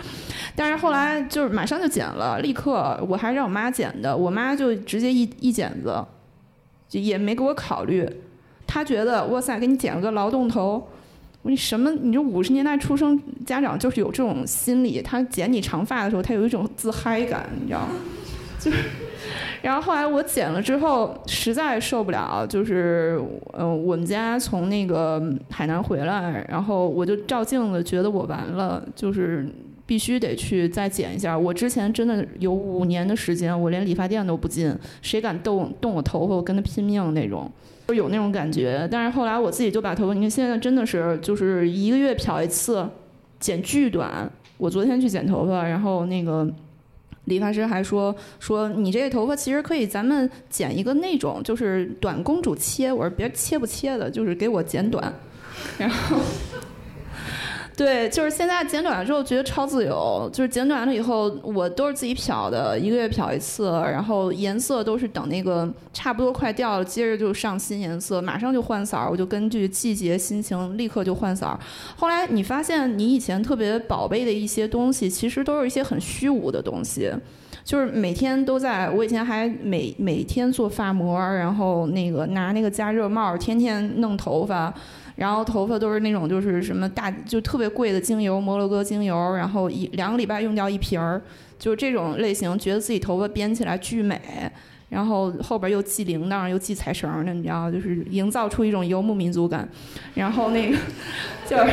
但是后来就是马上就剪了，立刻我还让我妈剪的，我妈就直接一一剪子，就也没给我考虑，她觉得哇塞，给你剪了个劳动头，你什么？你这五十年代出生家长就是有这种心理，她剪你长发的时候，她有一种自嗨感，你知道吗？[LAUGHS] 就是。然后后来我剪了之后，实在受不了，就是嗯，我们家从那个海南回来，然后我就照镜子，觉得我完了，就是必须得去再剪一下。我之前真的有五年的时间，我连理发店都不进，谁敢动动我头发，我跟他拼命那种，就有那种感觉。但是后来我自己就把头发，你看现在真的是就是一个月漂一次，剪巨短。我昨天去剪头发，然后那个。理发师还说说你这个头发其实可以，咱们剪一个那种就是短公主切。我说别切不切的，就是给我剪短。然后。对，就是现在剪短了之后觉得超自由，就是剪短了以后我都是自己漂的，一个月漂一次，然后颜色都是等那个差不多快掉了，接着就上新颜色，马上就换色儿，我就根据季节心情立刻就换色儿。后来你发现你以前特别宝贝的一些东西，其实都是一些很虚无的东西，就是每天都在我以前还每每天做发膜，然后那个拿那个加热帽天天弄头发。然后头发都是那种就是什么大就特别贵的精油摩洛哥精油，然后一两个礼拜用掉一瓶儿，就是这种类型，觉得自己头发编起来巨美，然后后边又系铃铛又系彩绳的，你知道，就是营造出一种游牧民族感。然后那个就是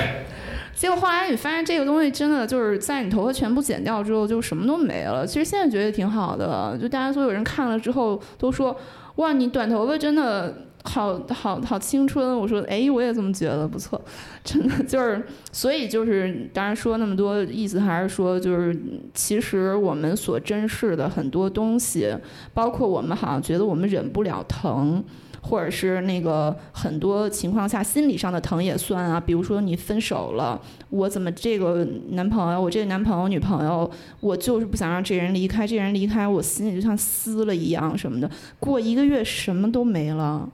结果后来你发现这个东西真的就是在你头发全部剪掉之后就什么都没了。其实现在觉得挺好的，就大家所有人看了之后都说哇，你短头发真的。好好好青春。我说，哎，我也这么觉得，不错，真的就是，所以就是，当然说那么多，意思还是说，就是其实我们所珍视的很多东西，包括我们好像觉得我们忍不了疼。或者是那个很多情况下心理上的疼也算啊，比如说你分手了，我怎么这个男朋友，我这个男朋友女朋友，我就是不想让这人离开，这人离开我心里就像撕了一样什么的。过一个月什么都没了，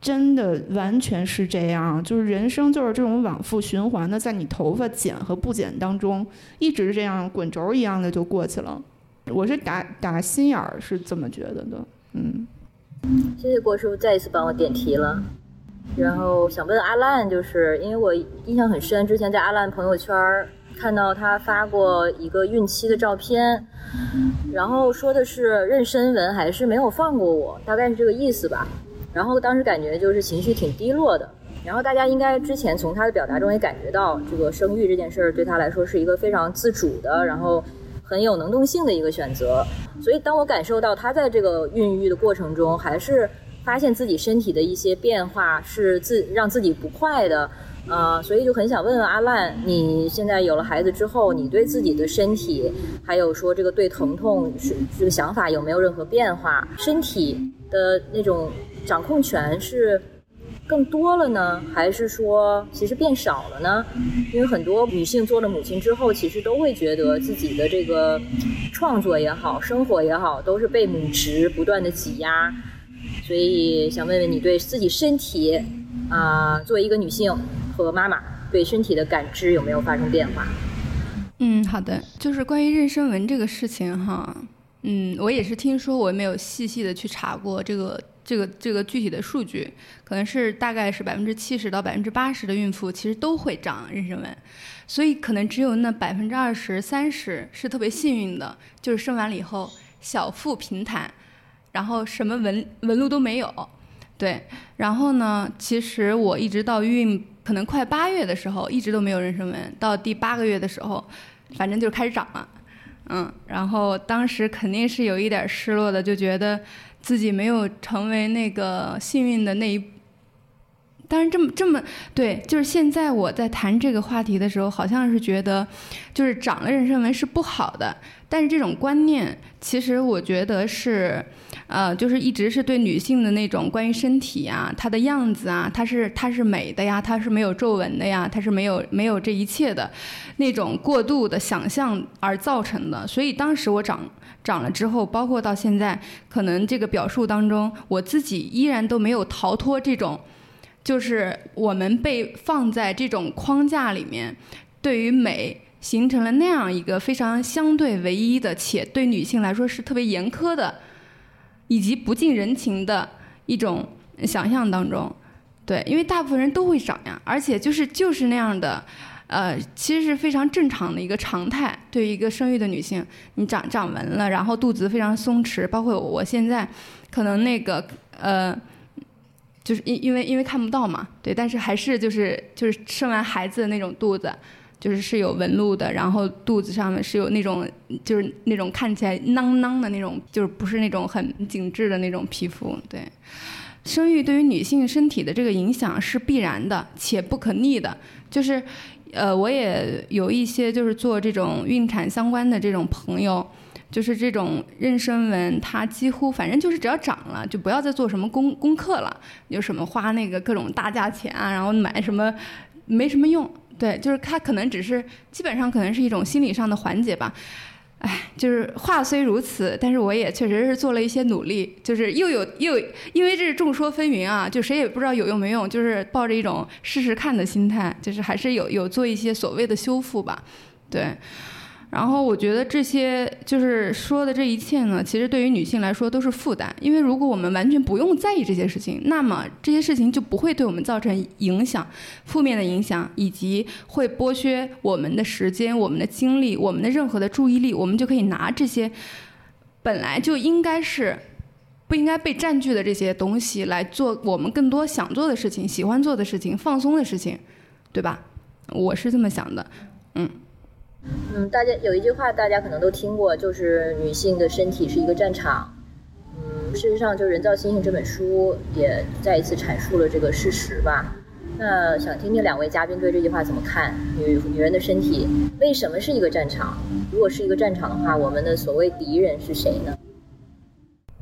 真的完全是这样，就是人生就是这种往复循环的，在你头发剪和不剪当中，一直这样滚轴一样的就过去了。我是打打心眼儿是这么觉得的，嗯。谢谢郭师傅再一次帮我点题了，然后想问阿烂，就是因为我印象很深，之前在阿烂朋友圈看到他发过一个孕期的照片，然后说的是妊娠纹还是没有放过我，大概是这个意思吧。然后当时感觉就是情绪挺低落的，然后大家应该之前从他的表达中也感觉到，这个生育这件事儿对他来说是一个非常自主的，然后。很有能动性的一个选择，所以当我感受到他在这个孕育的过程中，还是发现自己身体的一些变化是自让自己不快的，呃，所以就很想问问阿烂，你现在有了孩子之后，你对自己的身体，还有说这个对疼痛是这个想法有没有任何变化？身体的那种掌控权是？更多了呢，还是说其实变少了呢？因为很多女性做了母亲之后，其实都会觉得自己的这个创作也好，生活也好，都是被母职不断的挤压。所以想问问你，对自己身体啊，作为一个女性和妈妈，对身体的感知有没有发生变化？嗯，好的，就是关于妊娠纹这个事情哈，嗯，我也是听说，我也没有细细的去查过这个。这个这个具体的数据，可能是大概是百分之七十到百分之八十的孕妇其实都会长妊娠纹，所以可能只有那百分之二十三十是特别幸运的，就是生完了以后小腹平坦，然后什么纹纹路都没有。对，然后呢，其实我一直到孕可能快八月的时候，一直都没有妊娠纹，到第八个月的时候，反正就开始长了。嗯，然后当时肯定是有一点失落的，就觉得。自己没有成为那个幸运的那一，当然这么这么对，就是现在我在谈这个话题的时候，好像是觉得，就是长了妊娠纹是不好的。但是这种观念，其实我觉得是，呃，就是一直是对女性的那种关于身体啊、她的样子啊，她是她是美的呀，她是没有皱纹的呀，她是没有没有这一切的那种过度的想象而造成的。所以当时我长。长了之后，包括到现在，可能这个表述当中，我自己依然都没有逃脱这种，就是我们被放在这种框架里面，对于美形成了那样一个非常相对唯一的，且对女性来说是特别严苛的，以及不近人情的一种想象当中。对，因为大部分人都会长呀，而且就是就是那样的。呃，其实是非常正常的一个常态。对于一个生育的女性，你长长纹了，然后肚子非常松弛，包括我现在，可能那个呃，就是因因为因为看不到嘛，对，但是还是就是就是生完孩子的那种肚子，就是是有纹路的，然后肚子上面是有那种就是那种看起来囊囊的那种，就是不是那种很紧致的那种皮肤。对，生育对于女性身体的这个影响是必然的且不可逆的，就是。呃，我也有一些就是做这种孕产相关的这种朋友，就是这种妊娠纹，它几乎反正就是只要长了，就不要再做什么功功课了，有什么花那个各种大价钱啊，然后买什么没什么用，对，就是它可能只是基本上可能是一种心理上的缓解吧。哎，就是话虽如此，但是我也确实是做了一些努力，就是又有又因为这是众说纷纭啊，就谁也不知道有用没用，就是抱着一种试试看的心态，就是还是有有做一些所谓的修复吧，对。然后我觉得这些就是说的这一切呢，其实对于女性来说都是负担，因为如果我们完全不用在意这些事情，那么这些事情就不会对我们造成影响、负面的影响，以及会剥削我们的时间、我们的精力、我们的任何的注意力，我们就可以拿这些本来就应该是不应该被占据的这些东西来做我们更多想做的事情、喜欢做的事情、放松的事情，对吧？我是这么想的，嗯。嗯，大家有一句话，大家可能都听过，就是女性的身体是一个战场。嗯，事实上，就《人造星星》这本书也再一次阐述了这个事实吧。那想听听两位嘉宾对这句话怎么看？女女人的身体为什么是一个战场？如果是一个战场的话，我们的所谓敌人是谁呢？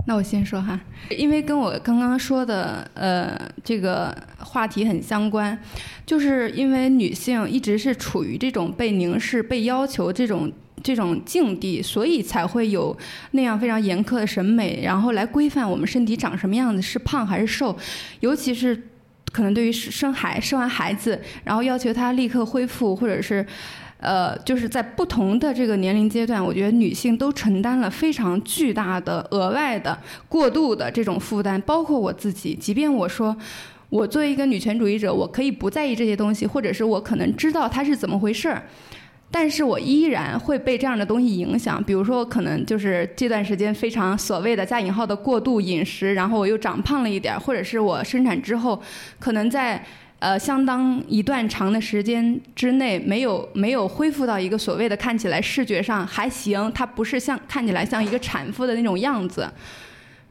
那我先说哈，因为跟我刚刚说的呃这个话题很相关，就是因为女性一直是处于这种被凝视、被要求这种这种境地，所以才会有那样非常严苛的审美，然后来规范我们身体长什么样子，是胖还是瘦，尤其是。可能对于生孩生完孩子，然后要求他立刻恢复，或者是，呃，就是在不同的这个年龄阶段，我觉得女性都承担了非常巨大的额外的过度的这种负担，包括我自己。即便我说，我作为一个女权主义者，我可以不在意这些东西，或者是我可能知道它是怎么回事儿。但是我依然会被这样的东西影响，比如说，可能就是这段时间非常所谓的加引号的过度饮食，然后我又长胖了一点，或者是我生产之后，可能在呃相当一段长的时间之内没有没有恢复到一个所谓的看起来视觉上还行，它不是像看起来像一个产妇的那种样子，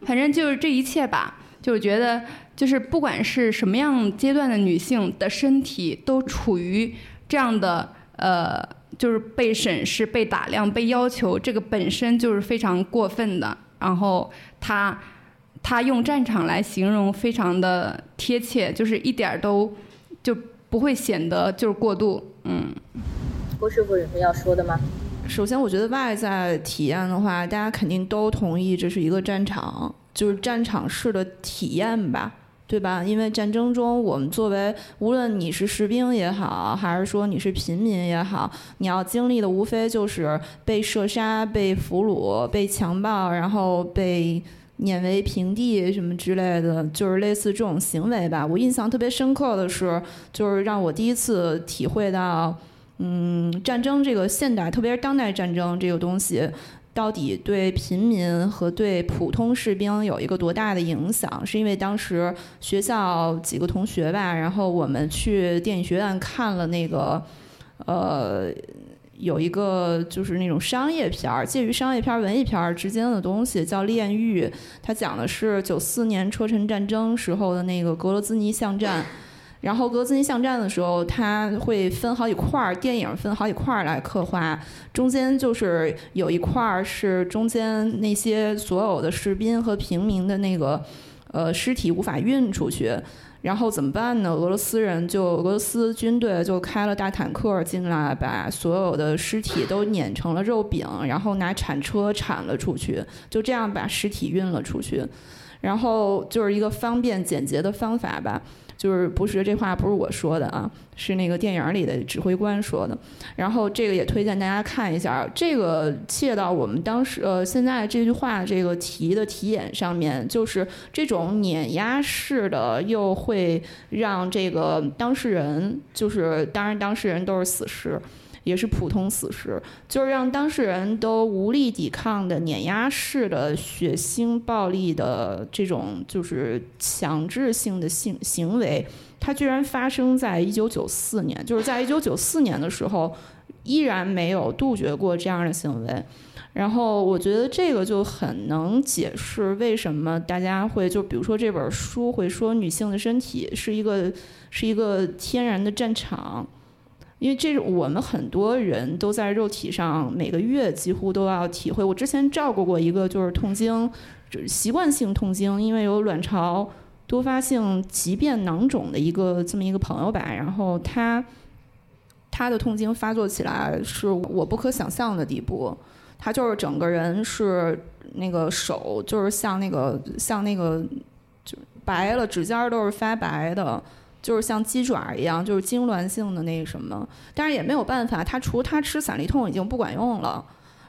反正就是这一切吧，就是觉得就是不管是什么样阶段的女性的身体都处于这样的呃。就是被审视、被打量、被要求，这个本身就是非常过分的。然后他他用战场来形容，非常的贴切，就是一点都就不会显得就是过度。嗯，郭师傅有什么要说的吗？首先，我觉得外在体验的话，大家肯定都同意这是一个战场，就是战场式的体验吧。对吧？因为战争中，我们作为无论你是士兵也好，还是说你是平民也好，你要经历的无非就是被射杀、被俘虏、被强暴，然后被碾为平地什么之类的，就是类似这种行为吧。我印象特别深刻的是，就是让我第一次体会到，嗯，战争这个现代，特别是当代战争这个东西。到底对平民和对普通士兵有一个多大的影响？是因为当时学校几个同学吧，然后我们去电影学院看了那个，呃，有一个就是那种商业片儿，介于商业片儿、文艺片儿之间的东西，叫《炼狱》，它讲的是九四年车臣战争时候的那个格罗兹尼巷战。然后格兹尼巷战的时候，它会分好几块儿，电影分好几块儿来刻画。中间就是有一块儿是中间那些所有的士兵和平民的那个呃尸体无法运出去，然后怎么办呢？俄罗斯人就俄罗斯军队就开了大坦克进来，把所有的尸体都碾成了肉饼，然后拿铲车铲了出去，就这样把尸体运了出去。然后就是一个方便简洁的方法吧。就是不是这话不是我说的啊，是那个电影里的指挥官说的。然后这个也推荐大家看一下，这个切到我们当时呃现在这句话这个题的题眼上面，就是这种碾压式的，又会让这个当事人，就是当然当事人都是死尸。也是普通死尸，就是让当事人都无力抵抗的碾压式的血腥暴力的这种就是强制性的性行为，它居然发生在一九九四年，就是在一九九四年的时候，依然没有杜绝过这样的行为。然后我觉得这个就很能解释为什么大家会就比如说这本书会说女性的身体是一个是一个天然的战场。因为这是我们很多人都在肉体上每个月几乎都要体会。我之前照顾过一个就是痛经，就习惯性痛经，因为有卵巢多发性畸变囊肿的一个这么一个朋友吧。然后他他的痛经发作起来是我不可想象的地步，他就是整个人是那个手就是像那个像那个就白了，指尖都是发白的。就是像鸡爪一样，就是痉挛性的那什么，但是也没有办法，他除他吃散利痛已经不管用了。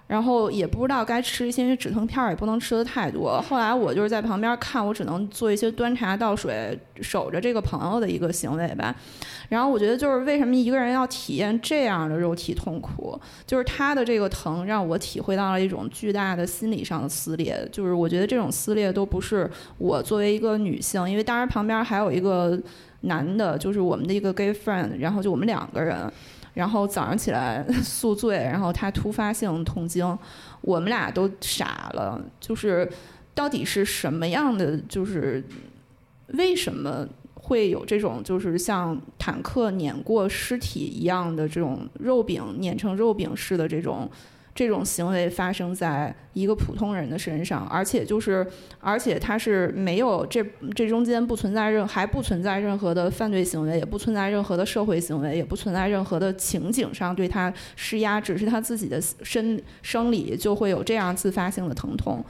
然后也不知道该吃一些止疼片儿，也不能吃的太多。后来我就是在旁边看，我只能做一些端茶倒水，守着这个朋友的一个行为吧。然后我觉得就是为什么一个人要体验这样的肉体痛苦，就是他的这个疼让我体会到了一种巨大的心理上的撕裂。就是我觉得这种撕裂都不是我作为一个女性，因为当然旁边还有一个男的，就是我们的一个 gay friend，然后就我们两个人。然后早上起来宿醉，然后他突发性痛经，我们俩都傻了。就是到底是什么样的？就是为什么会有这种就是像坦克碾过尸体一样的这种肉饼碾成肉饼似的这种？这种行为发生在一个普通人的身上，而且就是，而且他是没有这这中间不存在任还不存在任何的犯罪行为，也不存在任何的社会行为，也不存在任何的情景上对他施压，只是他自己的身生理就会有这样自发性的疼痛。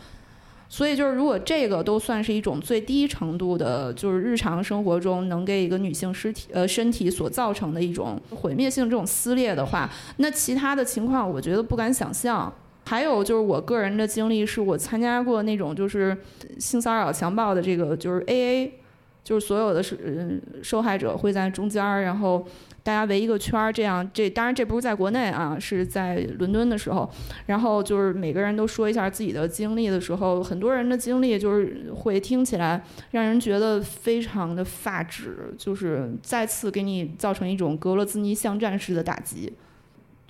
所以就是，如果这个都算是一种最低程度的，就是日常生活中能给一个女性尸体呃身体所造成的一种毁灭性这种撕裂的话，那其他的情况我觉得不敢想象。还有就是我个人的经历，是我参加过那种就是性骚扰强暴的这个就是 AA，就是所有的是受害者会在中间儿，然后。大家围一个圈儿，这样这当然这不是在国内啊，是在伦敦的时候，然后就是每个人都说一下自己的经历的时候，很多人的经历就是会听起来让人觉得非常的发指，就是再次给你造成一种格罗兹尼巷战式的打击。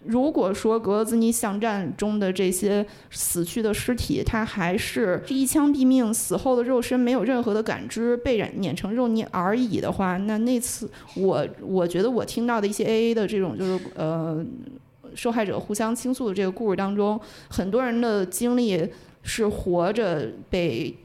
如果说格罗兹尼巷战中的这些死去的尸体，他还是一枪毙命，死后的肉身没有任何的感知，被人碾成肉泥而已的话，那那次我我觉得我听到的一些 A A 的这种就是呃受害者互相倾诉的这个故事当中，很多人的经历是活着被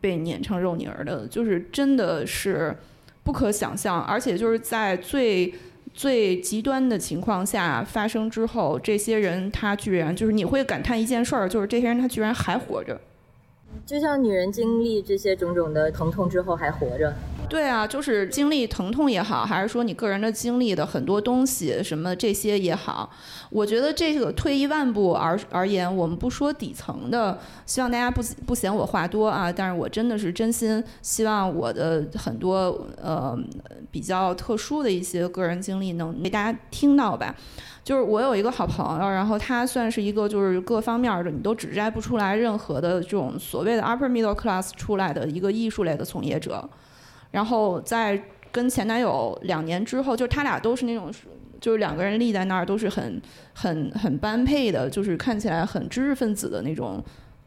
被碾成肉泥儿的，就是真的是不可想象，而且就是在最。最极端的情况下发生之后，这些人他居然就是你会感叹一件事儿，就是这些人他居然还活着。就像女人经历这些种种的疼痛之后还活着。对啊，就是经历疼痛也好，还是说你个人的经历的很多东西，什么这些也好，我觉得这个退一万步而而言，我们不说底层的，希望大家不不嫌我话多啊。但是我真的是真心希望我的很多呃比较特殊的一些个人经历能被大家听到吧。就是我有一个好朋友，然后他算是一个就是各方面的你都指摘不出来任何的这种所谓的 upper middle class 出来的一个艺术类的从业者。然后在跟前男友两年之后，就是他俩都是那种，就是两个人立在那儿都是很很很般配的，就是看起来很知识分子的那种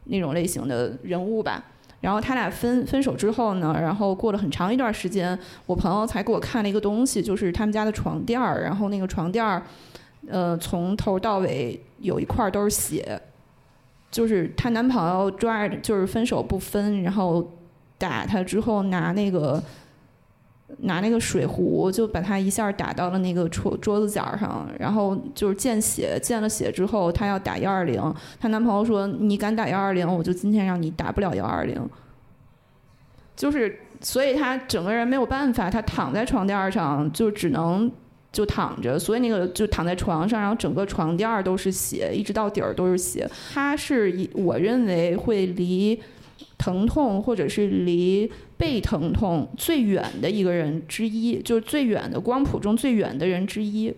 那种类型的人物吧。然后他俩分分手之后呢，然后过了很长一段时间，我朋友才给我看了一个东西，就是他们家的床垫儿，然后那个床垫儿，呃，从头到尾有一块都是血，就是她男朋友抓着，就是分手不分，然后。打他之后，拿那个拿那个水壶，就把他一下打到了那个桌桌子角上，然后就是见血，见了血之后，她要打幺二零。她男朋友说：“你敢打幺二零，我就今天让你打不了幺二零。”就是，所以她整个人没有办法，她躺在床垫上，就只能就躺着，所以那个就躺在床上，然后整个床垫都是血，一直到底儿都是血。他是以我认为会离。疼痛，或者是离被疼痛最远的一个人之一，就是最远的光谱中最远的人之一。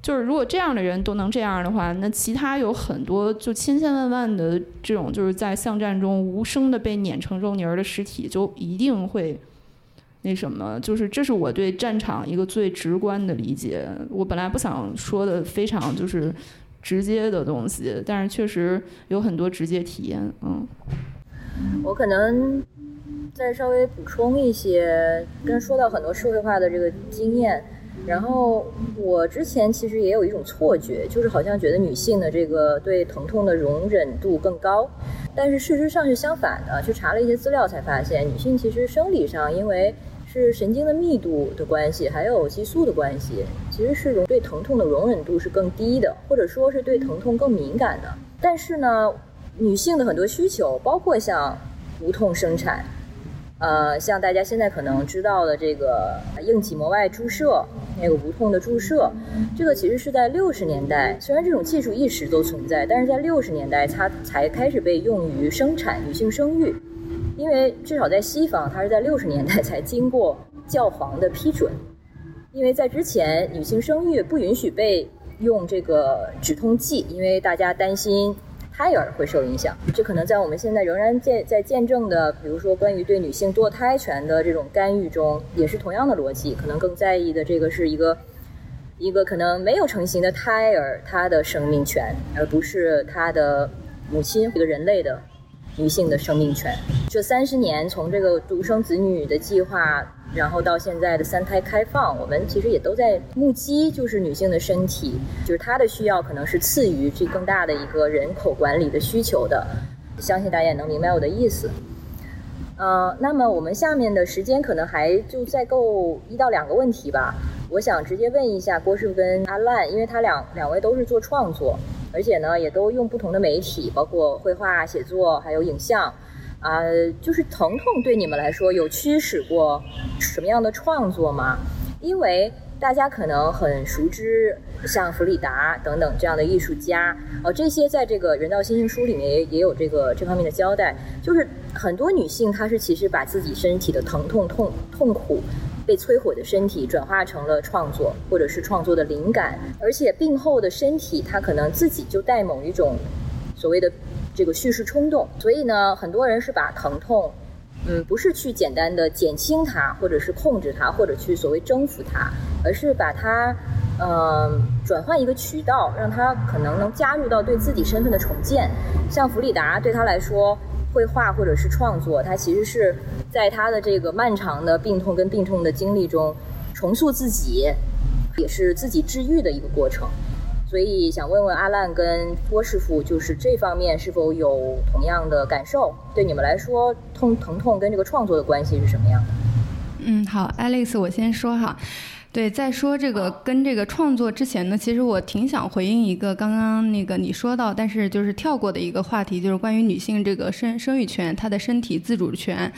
就是如果这样的人都能这样的话，那其他有很多就千千万万的这种就是在巷战中无声的被碾成肉泥儿的尸体，就一定会那什么。就是这是我对战场一个最直观的理解。我本来不想说的非常就是直接的东西，但是确实有很多直接体验，嗯。我可能再稍微补充一些，跟说到很多社会化的这个经验。然后我之前其实也有一种错觉，就是好像觉得女性的这个对疼痛的容忍度更高，但是事实上是相反的。去查了一些资料才发现，女性其实生理上因为是神经的密度的关系，还有激素的关系，其实是容对疼痛的容忍度是更低的，或者说是对疼痛更敏感的。但是呢？女性的很多需求，包括像无痛生产，呃，像大家现在可能知道的这个硬体膜外注射，那个无痛的注射，这个其实是在六十年代，虽然这种技术一直都存在，但是在六十年代它才开始被用于生产女性生育，因为至少在西方，它是在六十年代才经过教皇的批准，因为在之前女性生育不允许被用这个止痛剂，因为大家担心。胎儿会受影响，这可能在我们现在仍然见在见证的，比如说关于对女性堕胎权的这种干预中，也是同样的逻辑。可能更在意的这个是一个一个可能没有成型的胎儿他的生命权，而不是他的母亲这个人类的女性的生命权。这三十年，从这个独生子女的计划，然后到现在的三胎开放，我们其实也都在目击，就是女性的身体，就是她的需要可能是次于这更大的一个人口管理的需求的。相信大家也能明白我的意思。呃，那么我们下面的时间可能还就再够一到两个问题吧。我想直接问一下郭师傅跟阿烂，因为他两两位都是做创作，而且呢也都用不同的媒体，包括绘画、写作，还有影像。啊，就是疼痛对你们来说有驱使过什么样的创作吗？因为大家可能很熟知像弗里达等等这样的艺术家，哦，这些在这个人道星星书里面也也有这个这方面的交代，就是很多女性她是其实把自己身体的疼痛痛痛苦。被摧毁的身体转化成了创作，或者是创作的灵感，而且病后的身体，它可能自己就带某一种所谓的这个叙事冲动。所以呢，很多人是把疼痛，嗯，不是去简单的减轻它，或者是控制它，或者去所谓征服它，而是把它，嗯，转换一个渠道，让它可能能加入到对自己身份的重建。像弗里达对他来说。绘画或者是创作，他其实是在他的这个漫长的病痛跟病痛的经历中重塑自己，也是自己治愈的一个过程。所以想问问阿烂跟郭师傅，就是这方面是否有同样的感受？对你们来说，痛疼痛跟这个创作的关系是什么样的？嗯，好，Alex，我先说哈。对，在说这个跟这个创作之前呢，其实我挺想回应一个刚刚那个你说到，但是就是跳过的一个话题，就是关于女性这个生生育权，她的身体自主权。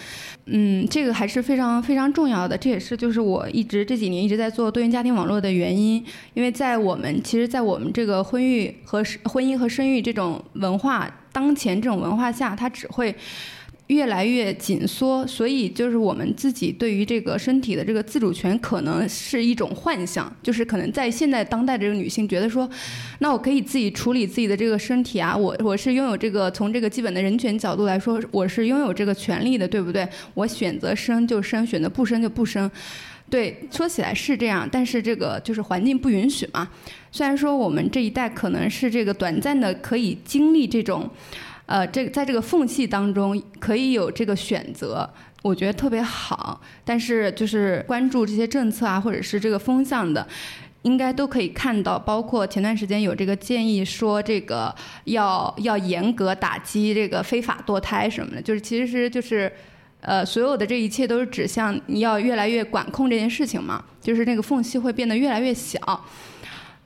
嗯，这个还是非常非常重要的，这也是就是我一直这几年一直在做多元家庭网络的原因，因为在我们其实，在我们这个婚育和婚姻和生育这种文化当前这种文化下，它只会。越来越紧缩，所以就是我们自己对于这个身体的这个自主权，可能是一种幻想，就是可能在现在当代这个女性觉得说，那我可以自己处理自己的这个身体啊，我 [LAUGHS] 我是拥有这个从这个基本的人权角度来说，我是拥有这个权利的，对不对？我选择生就生，选择不生就不生。对，说起来是这样，但是这个就是环境不允许嘛。虽然说我们这一代可能是这个短暂的可以经历这种。呃，这在这个缝隙当中可以有这个选择，我觉得特别好。但是就是关注这些政策啊，或者是这个风向的，应该都可以看到。包括前段时间有这个建议说，这个要要严格打击这个非法堕胎什么的，就是其实就是呃，所有的这一切都是指向你要越来越管控这件事情嘛，就是那个缝隙会变得越来越小，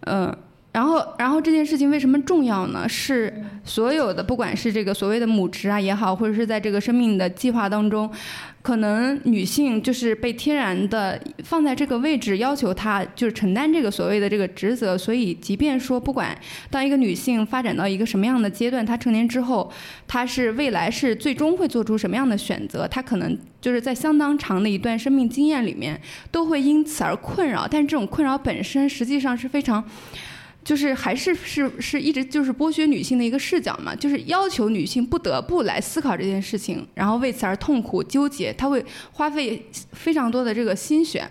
嗯。然后，然后这件事情为什么重要呢？是所有的，不管是这个所谓的母职啊也好，或者是在这个生命的计划当中，可能女性就是被天然的放在这个位置，要求她就是承担这个所谓的这个职责。所以，即便说不管当一个女性发展到一个什么样的阶段，她成年之后，她是未来是最终会做出什么样的选择，她可能就是在相当长的一段生命经验里面都会因此而困扰。但这种困扰本身实际上是非常。就是还是是是一直就是剥削女性的一个视角嘛，就是要求女性不得不来思考这件事情，然后为此而痛苦纠结，她会花费非常多的这个心血。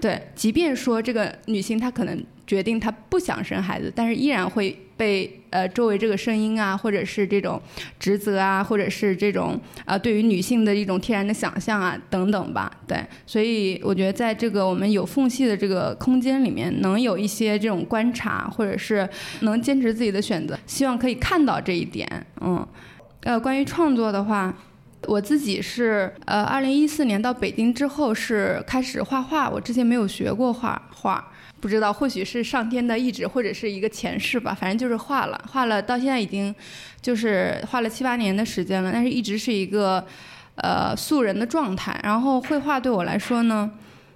对，即便说这个女性她可能决定她不想生孩子，但是依然会。被呃周围这个声音啊，或者是这种职责啊，或者是这种啊对于女性的一种天然的想象啊等等吧，对，所以我觉得在这个我们有缝隙的这个空间里面，能有一些这种观察，或者是能坚持自己的选择，希望可以看到这一点。嗯，呃，关于创作的话，我自己是呃二零一四年到北京之后是开始画画，我之前没有学过画画。不知道，或许是上天的意志，或者是一个前世吧。反正就是画了，画了到现在已经就是画了七八年的时间了，但是一直是一个呃素人的状态。然后绘画对我来说呢，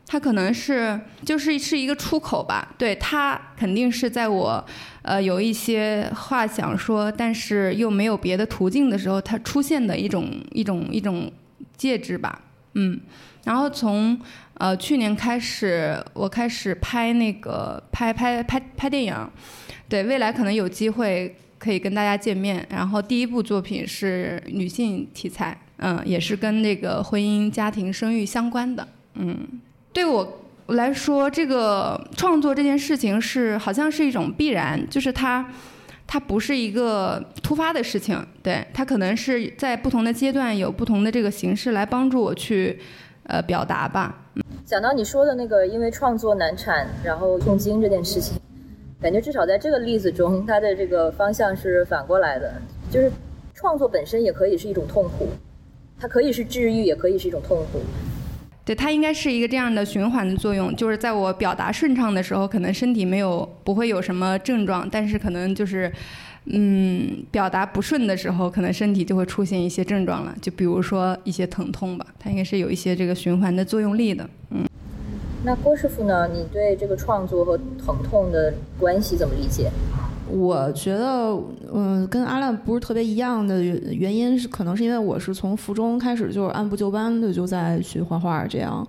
它可能是就是是一个出口吧。对它肯定是在我呃有一些话想说，但是又没有别的途径的时候，它出现的一种一种一种介质吧。嗯，然后从。呃，去年开始，我开始拍那个拍拍拍拍电影，对未来可能有机会可以跟大家见面。然后第一部作品是女性题材，嗯，也是跟那个婚姻、家庭、生育相关的。嗯，对我来说，这个创作这件事情是好像是一种必然，就是它。它不是一个突发的事情，对，它可能是在不同的阶段有不同的这个形式来帮助我去呃表达吧。讲到你说的那个因为创作难产然后痛经这件事情，感觉至少在这个例子中，它的这个方向是反过来的，就是创作本身也可以是一种痛苦，它可以是治愈，也可以是一种痛苦。对，它应该是一个这样的循环的作用，就是在我表达顺畅的时候，可能身体没有不会有什么症状，但是可能就是，嗯，表达不顺的时候，可能身体就会出现一些症状了，就比如说一些疼痛吧，它应该是有一些这个循环的作用力的，嗯。那郭师傅呢？你对这个创作和疼痛的关系怎么理解？我觉得，嗯，跟阿亮不是特别一样的原原因是，可能是因为我是从附中开始就是按部就班的就在学画画，这样，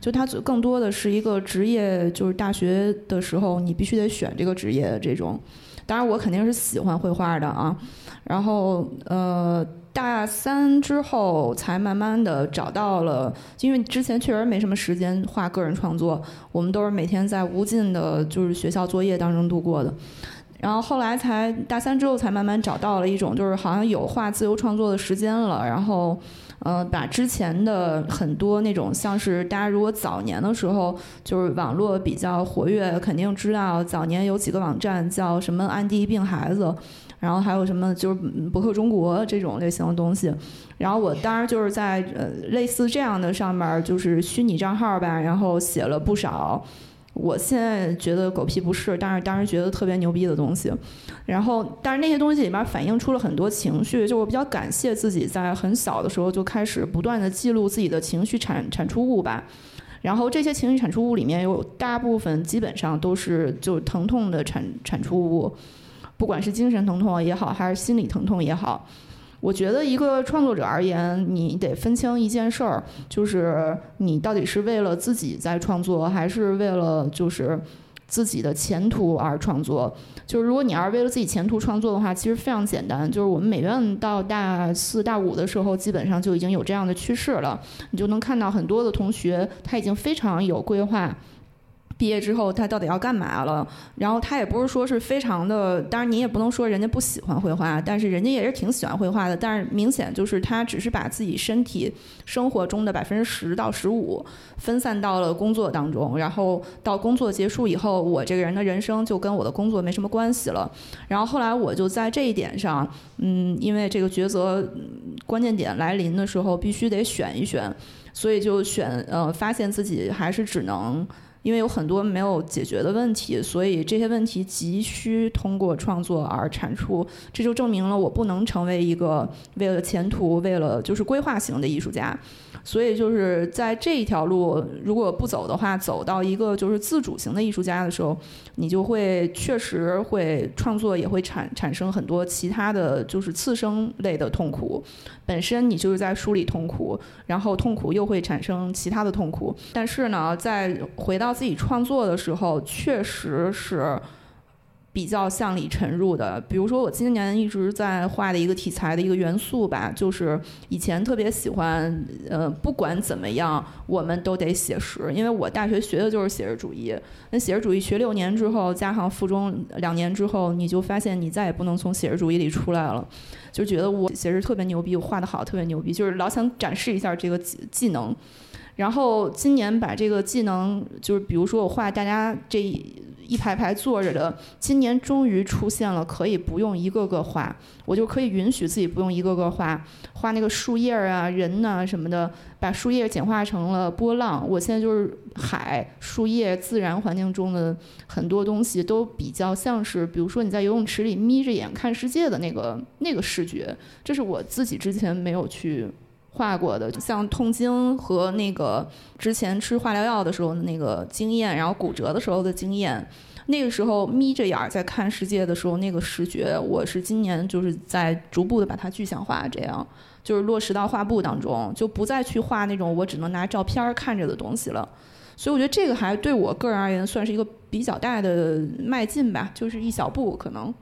就它更多的是一个职业，就是大学的时候你必须得选这个职业这种。当然，我肯定是喜欢绘画的啊。然后，呃，大三之后才慢慢的找到了，因为之前确实没什么时间画个人创作，我们都是每天在无尽的就是学校作业当中度过的。然后后来才大三之后才慢慢找到了一种，就是好像有画自由创作的时间了。然后，呃，把之前的很多那种像是大家如果早年的时候就是网络比较活跃，肯定知道早年有几个网站叫什么“安迪病孩子”，然后还有什么就是博客中国这种类型的东西。然后我当然就是在呃类似这样的上面就是虚拟账号吧，然后写了不少。我现在觉得狗屁不是，但是当时觉得特别牛逼的东西，然后但是那些东西里面反映出了很多情绪，就我比较感谢自己在很小的时候就开始不断的记录自己的情绪产产出物吧，然后这些情绪产出物里面有大部分基本上都是就疼痛的产产出物，不管是精神疼痛也好，还是心理疼痛也好。我觉得一个创作者而言，你得分清一件事儿，就是你到底是为了自己在创作，还是为了就是自己的前途而创作。就是如果你要是为了自己前途创作的话，其实非常简单，就是我们美院到大四大五的时候，基本上就已经有这样的趋势了。你就能看到很多的同学，他已经非常有规划。毕业之后他到底要干嘛了？然后他也不是说是非常的，当然你也不能说人家不喜欢绘画，但是人家也是挺喜欢绘画的。但是明显就是他只是把自己身体生活中的百分之十到十五分散到了工作当中，然后到工作结束以后，我这个人的人生就跟我的工作没什么关系了。然后后来我就在这一点上，嗯，因为这个抉择关键点来临的时候，必须得选一选，所以就选呃，发现自己还是只能。因为有很多没有解决的问题，所以这些问题急需通过创作而产出。这就证明了我不能成为一个为了前途、为了就是规划型的艺术家。所以就是在这一条路，如果不走的话，走到一个就是自主型的艺术家的时候，你就会确实会创作也会产产生很多其他的就是次生类的痛苦。本身你就是在梳理痛苦，然后痛苦又会产生其他的痛苦。但是呢，在回到自己创作的时候，确实是。比较向里沉入的，比如说我今年一直在画的一个题材的一个元素吧，就是以前特别喜欢，呃，不管怎么样，我们都得写实，因为我大学学的就是写实主义。那写实主义学六年之后，加上附中两年之后，你就发现你再也不能从写实主义里出来了，就觉得我写实特别牛逼，我画的好特别牛逼，就是老想展示一下这个技技能。然后今年把这个技能，就是比如说我画大家这。一排排坐着的，今年终于出现了，可以不用一个个画，我就可以允许自己不用一个个画，画那个树叶啊、人呐什么的，把树叶简化成了波浪。我现在就是海、树叶、自然环境中的很多东西，都比较像是，比如说你在游泳池里眯着眼看世界的那个那个视觉，这是我自己之前没有去。画过的，像痛经和那个之前吃化疗药的时候的那个经验，然后骨折的时候的经验，那个时候眯着眼在看世界的时候，那个视觉，我是今年就是在逐步的把它具象化，这样就是落实到画布当中，就不再去画那种我只能拿照片看着的东西了。所以我觉得这个还对我个人而言算是一个比较大的迈进吧，就是一小步可能。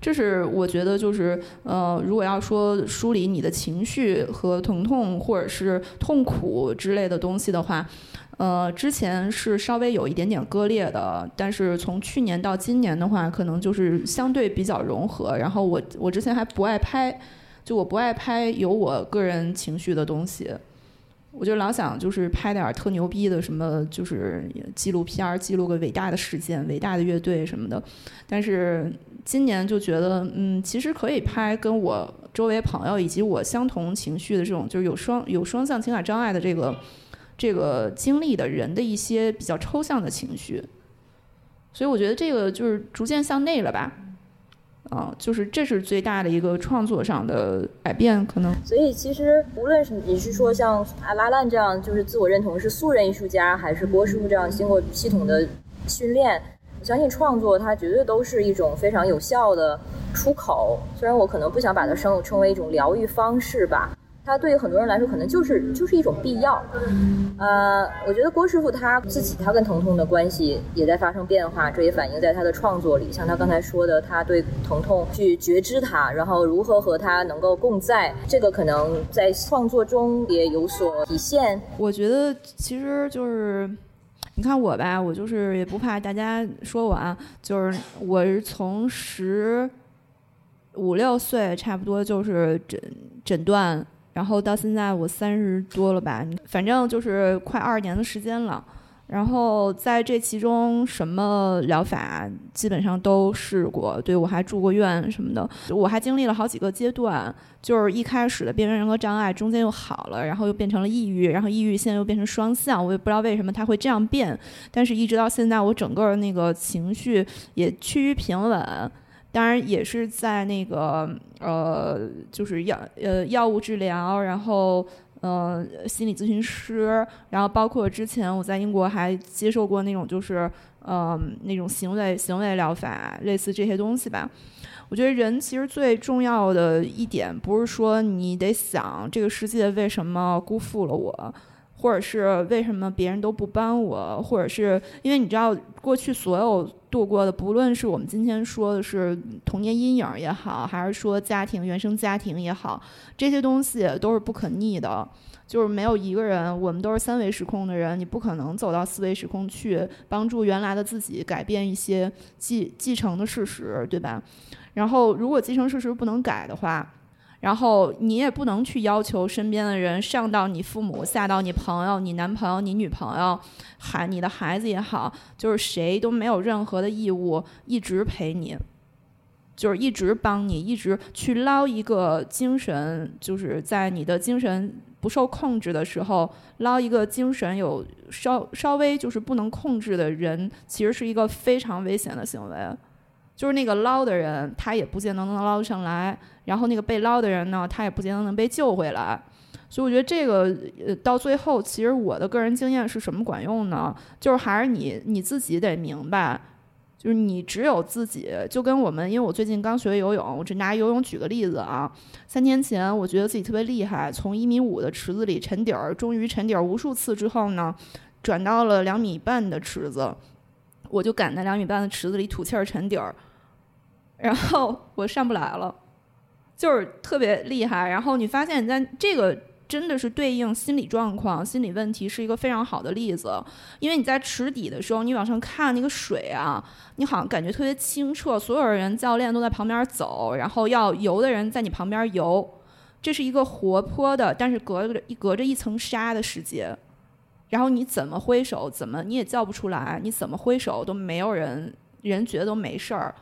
这是我觉得就是呃，如果要说梳理你的情绪和疼痛或者是痛苦之类的东西的话，呃，之前是稍微有一点点割裂的，但是从去年到今年的话，可能就是相对比较融合。然后我我之前还不爱拍，就我不爱拍有我个人情绪的东西，我就老想就是拍点特牛逼的什么，就是纪录片儿，记录个伟大的事件、伟大的乐队什么的。但是今年就觉得，嗯，其实可以拍跟我周围朋友以及我相同情绪的这种，就是有双有双向情感障碍的这个。这个经历的人的一些比较抽象的情绪，所以我觉得这个就是逐渐向内了吧，啊，就是这是最大的一个创作上的改变，可能。所以其实无论是你是说像阿拉烂这样，就是自我认同是素人艺术家，还是郭师傅这样经过系统的训练，相信创作它绝对都是一种非常有效的出口。虽然我可能不想把它称称为一种疗愈方式吧。它对于很多人来说，可能就是就是一种必要。呃，我觉得郭师傅他自己，他跟疼痛的关系也在发生变化，这也反映在他的创作里。像他刚才说的，他对疼痛去觉知它，然后如何和他能够共在，这个可能在创作中也有所体现。我觉得其实就是，你看我吧，我就是也不怕大家说我啊，就是我是从十五六岁差不多就是诊诊断。然后到现在我三十多了吧，反正就是快二十年的时间了。然后在这其中，什么疗法基本上都试过。对我还住过院什么的，我还经历了好几个阶段。就是一开始的边缘人格障碍，中间又好了，然后又变成了抑郁，然后抑郁现在又变成双向。我也不知道为什么它会这样变，但是一直到现在，我整个那个情绪也趋于平稳。当然也是在那个呃，就是药呃药物治疗，然后嗯心理咨询师，然后包括之前我在英国还接受过那种就是嗯那种行为行为疗法，类似这些东西吧。我觉得人其实最重要的一点，不是说你得想这个世界为什么辜负了我。或者是为什么别人都不帮我？或者是因为你知道，过去所有度过的，不论是我们今天说的是童年阴影也好，还是说家庭原生家庭也好，这些东西都是不可逆的。就是没有一个人，我们都是三维时空的人，你不可能走到四维时空去帮助原来的自己改变一些继继承的事实，对吧？然后，如果继承事实不能改的话，然后你也不能去要求身边的人，上到你父母，下到你朋友、你男朋友、你女朋友，孩你的孩子也好，就是谁都没有任何的义务一直陪你，就是一直帮你，一直去捞一个精神，就是在你的精神不受控制的时候，捞一个精神有稍稍微就是不能控制的人，其实是一个非常危险的行为。就是那个捞的人，他也不见得能捞上来。然后那个被捞的人呢，他也不见得能被救回来，所以我觉得这个呃到最后，其实我的个人经验是什么管用呢？就是还是你你自己得明白，就是你只有自己，就跟我们，因为我最近刚学游泳，我只拿游泳举个例子啊。三年前我觉得自己特别厉害，从一米五的池子里沉底儿，终于沉底儿无数次之后呢，转到了两米半的池子，我就赶在两米半的池子里吐气儿沉底儿，然后我上不来了。就是特别厉害，然后你发现，在这个真的是对应心理状况、心理问题，是一个非常好的例子。因为你在池底的时候，你往上看那个水啊，你好像感觉特别清澈，所有人教练都在旁边走，然后要游的人在你旁边游，这是一个活泼的，但是隔着一隔着一层纱的世界。然后你怎么挥手，怎么你也叫不出来，你怎么挥手都没有人，人觉得都没事儿。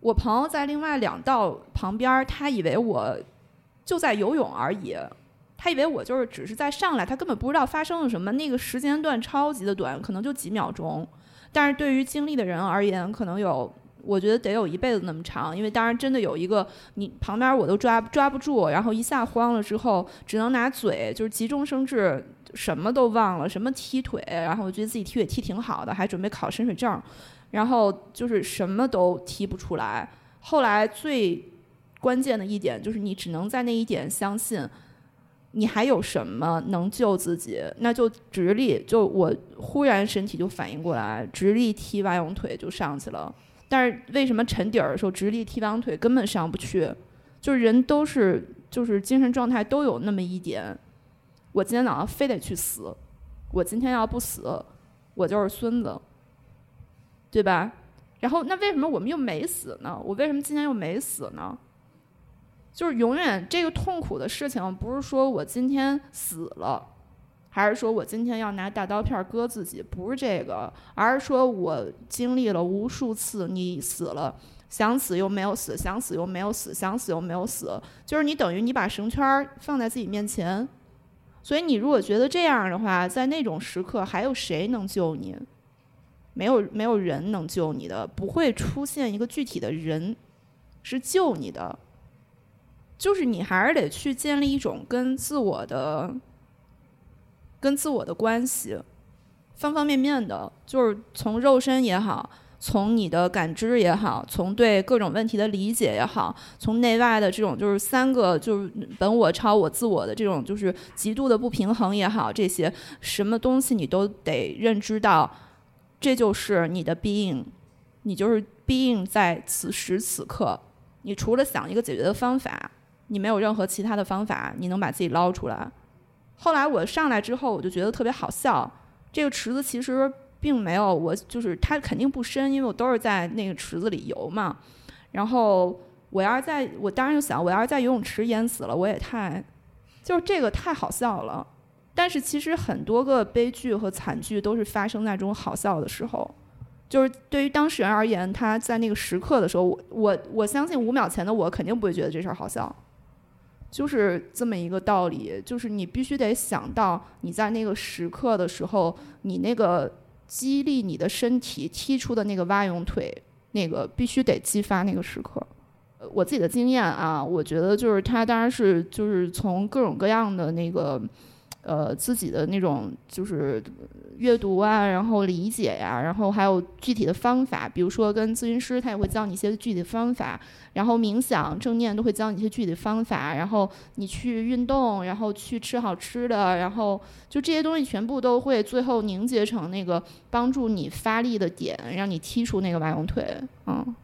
我朋友在另外两道旁边，他以为我就在游泳而已，他以为我就是只是在上来，他根本不知道发生了什么。那个时间段超级的短，可能就几秒钟，但是对于经历的人而言，可能有，我觉得得有一辈子那么长。因为当然真的有一个你旁边我都抓抓不住，然后一下慌了之后，只能拿嘴就是急中生智，什么都忘了，什么踢腿，然后我觉得自己踢腿踢挺好的，还准备考深水证。然后就是什么都提不出来。后来最关键的一点就是，你只能在那一点相信，你还有什么能救自己？那就直立。就我忽然身体就反应过来，直立踢蛙泳腿就上去了。但是为什么沉底儿的时候直立踢蛙泳腿根本上不去？就是人都是，就是精神状态都有那么一点，我今天早上非得去死。我今天要不死，我就是孙子，对吧？然后那为什么我们又没死呢？我为什么今天又没死呢？就是永远这个痛苦的事情，不是说我今天死了，还是说我今天要拿大刀片割自己，不是这个，而是说我经历了无数次你死了，想死又没有死，想死又没有死，想死又没有死，就是你等于你把绳圈放在自己面前，所以你如果觉得这样的话，在那种时刻还有谁能救你？没有，没有人能救你的，不会出现一个具体的人是救你的。就是你还是得去建立一种跟自我的、跟自我的关系，方方面面的，就是从肉身也好，从你的感知也好，从对各种问题的理解也好，从内外的这种就是三个就是本我、超我、自我的这种就是极度的不平衡也好，这些什么东西你都得认知到，这就是你的 being，你就是 being 在此时此刻，你除了想一个解决的方法。你没有任何其他的方法，你能把自己捞出来。后来我上来之后，我就觉得特别好笑。这个池子其实并没有我，就是它肯定不深，因为我都是在那个池子里游嘛。然后我要是在，我当时就想，我要是在游泳池淹死了，我也太，就是这个太好笑了。但是其实很多个悲剧和惨剧都是发生在这种好笑的时候。就是对于当事人而言，他在那个时刻的时候，我我我相信五秒前的我肯定不会觉得这事儿好笑。就是这么一个道理，就是你必须得想到你在那个时刻的时候，你那个激励你的身体踢出的那个蛙泳腿，那个必须得激发那个时刻。我自己的经验啊，我觉得就是他当然是就是从各种各样的那个。呃，自己的那种就是阅读啊，然后理解呀，然后还有具体的方法，比如说跟咨询师，他也会教你一些具体的方法，然后冥想、正念都会教你一些具体的方法，然后你去运动，然后去吃好吃的，然后就这些东西全部都会最后凝结成那个帮助你发力的点，让你踢出那个蛙泳腿，嗯。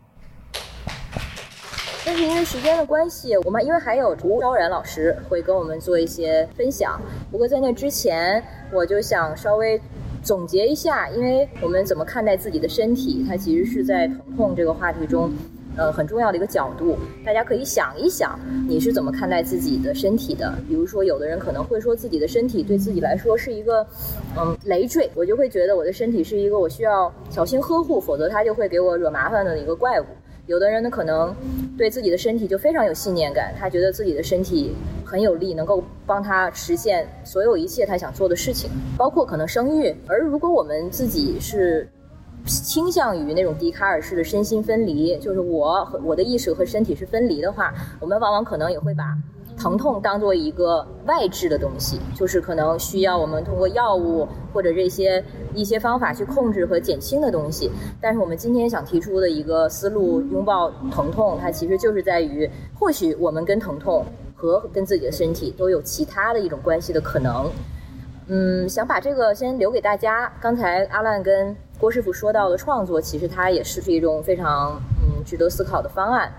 但是因为时间的关系，我们因为还有吴昭然老师会跟我们做一些分享。不过在那之前，我就想稍微总结一下，因为我们怎么看待自己的身体，它其实是在疼痛这个话题中，呃，很重要的一个角度。大家可以想一想，你是怎么看待自己的身体的？比如说，有的人可能会说自己的身体对自己来说是一个，嗯，累赘。我就会觉得我的身体是一个我需要小心呵护，否则它就会给我惹麻烦的一个怪物。有的人呢，可能对自己的身体就非常有信念感，他觉得自己的身体很有力，能够帮他实现所有一切他想做的事情，包括可能生育。而如果我们自己是倾向于那种笛卡尔式的身心分离，就是我和我的意识和身体是分离的话，我们往往可能也会把。疼痛当做一个外置的东西，就是可能需要我们通过药物或者这些一些方法去控制和减轻的东西。但是我们今天想提出的一个思路，拥抱疼痛，它其实就是在于，或许我们跟疼痛和跟自己的身体都有其他的一种关系的可能。嗯，想把这个先留给大家。刚才阿烂跟郭师傅说到的创作，其实它也是一种非常嗯值得思考的方案。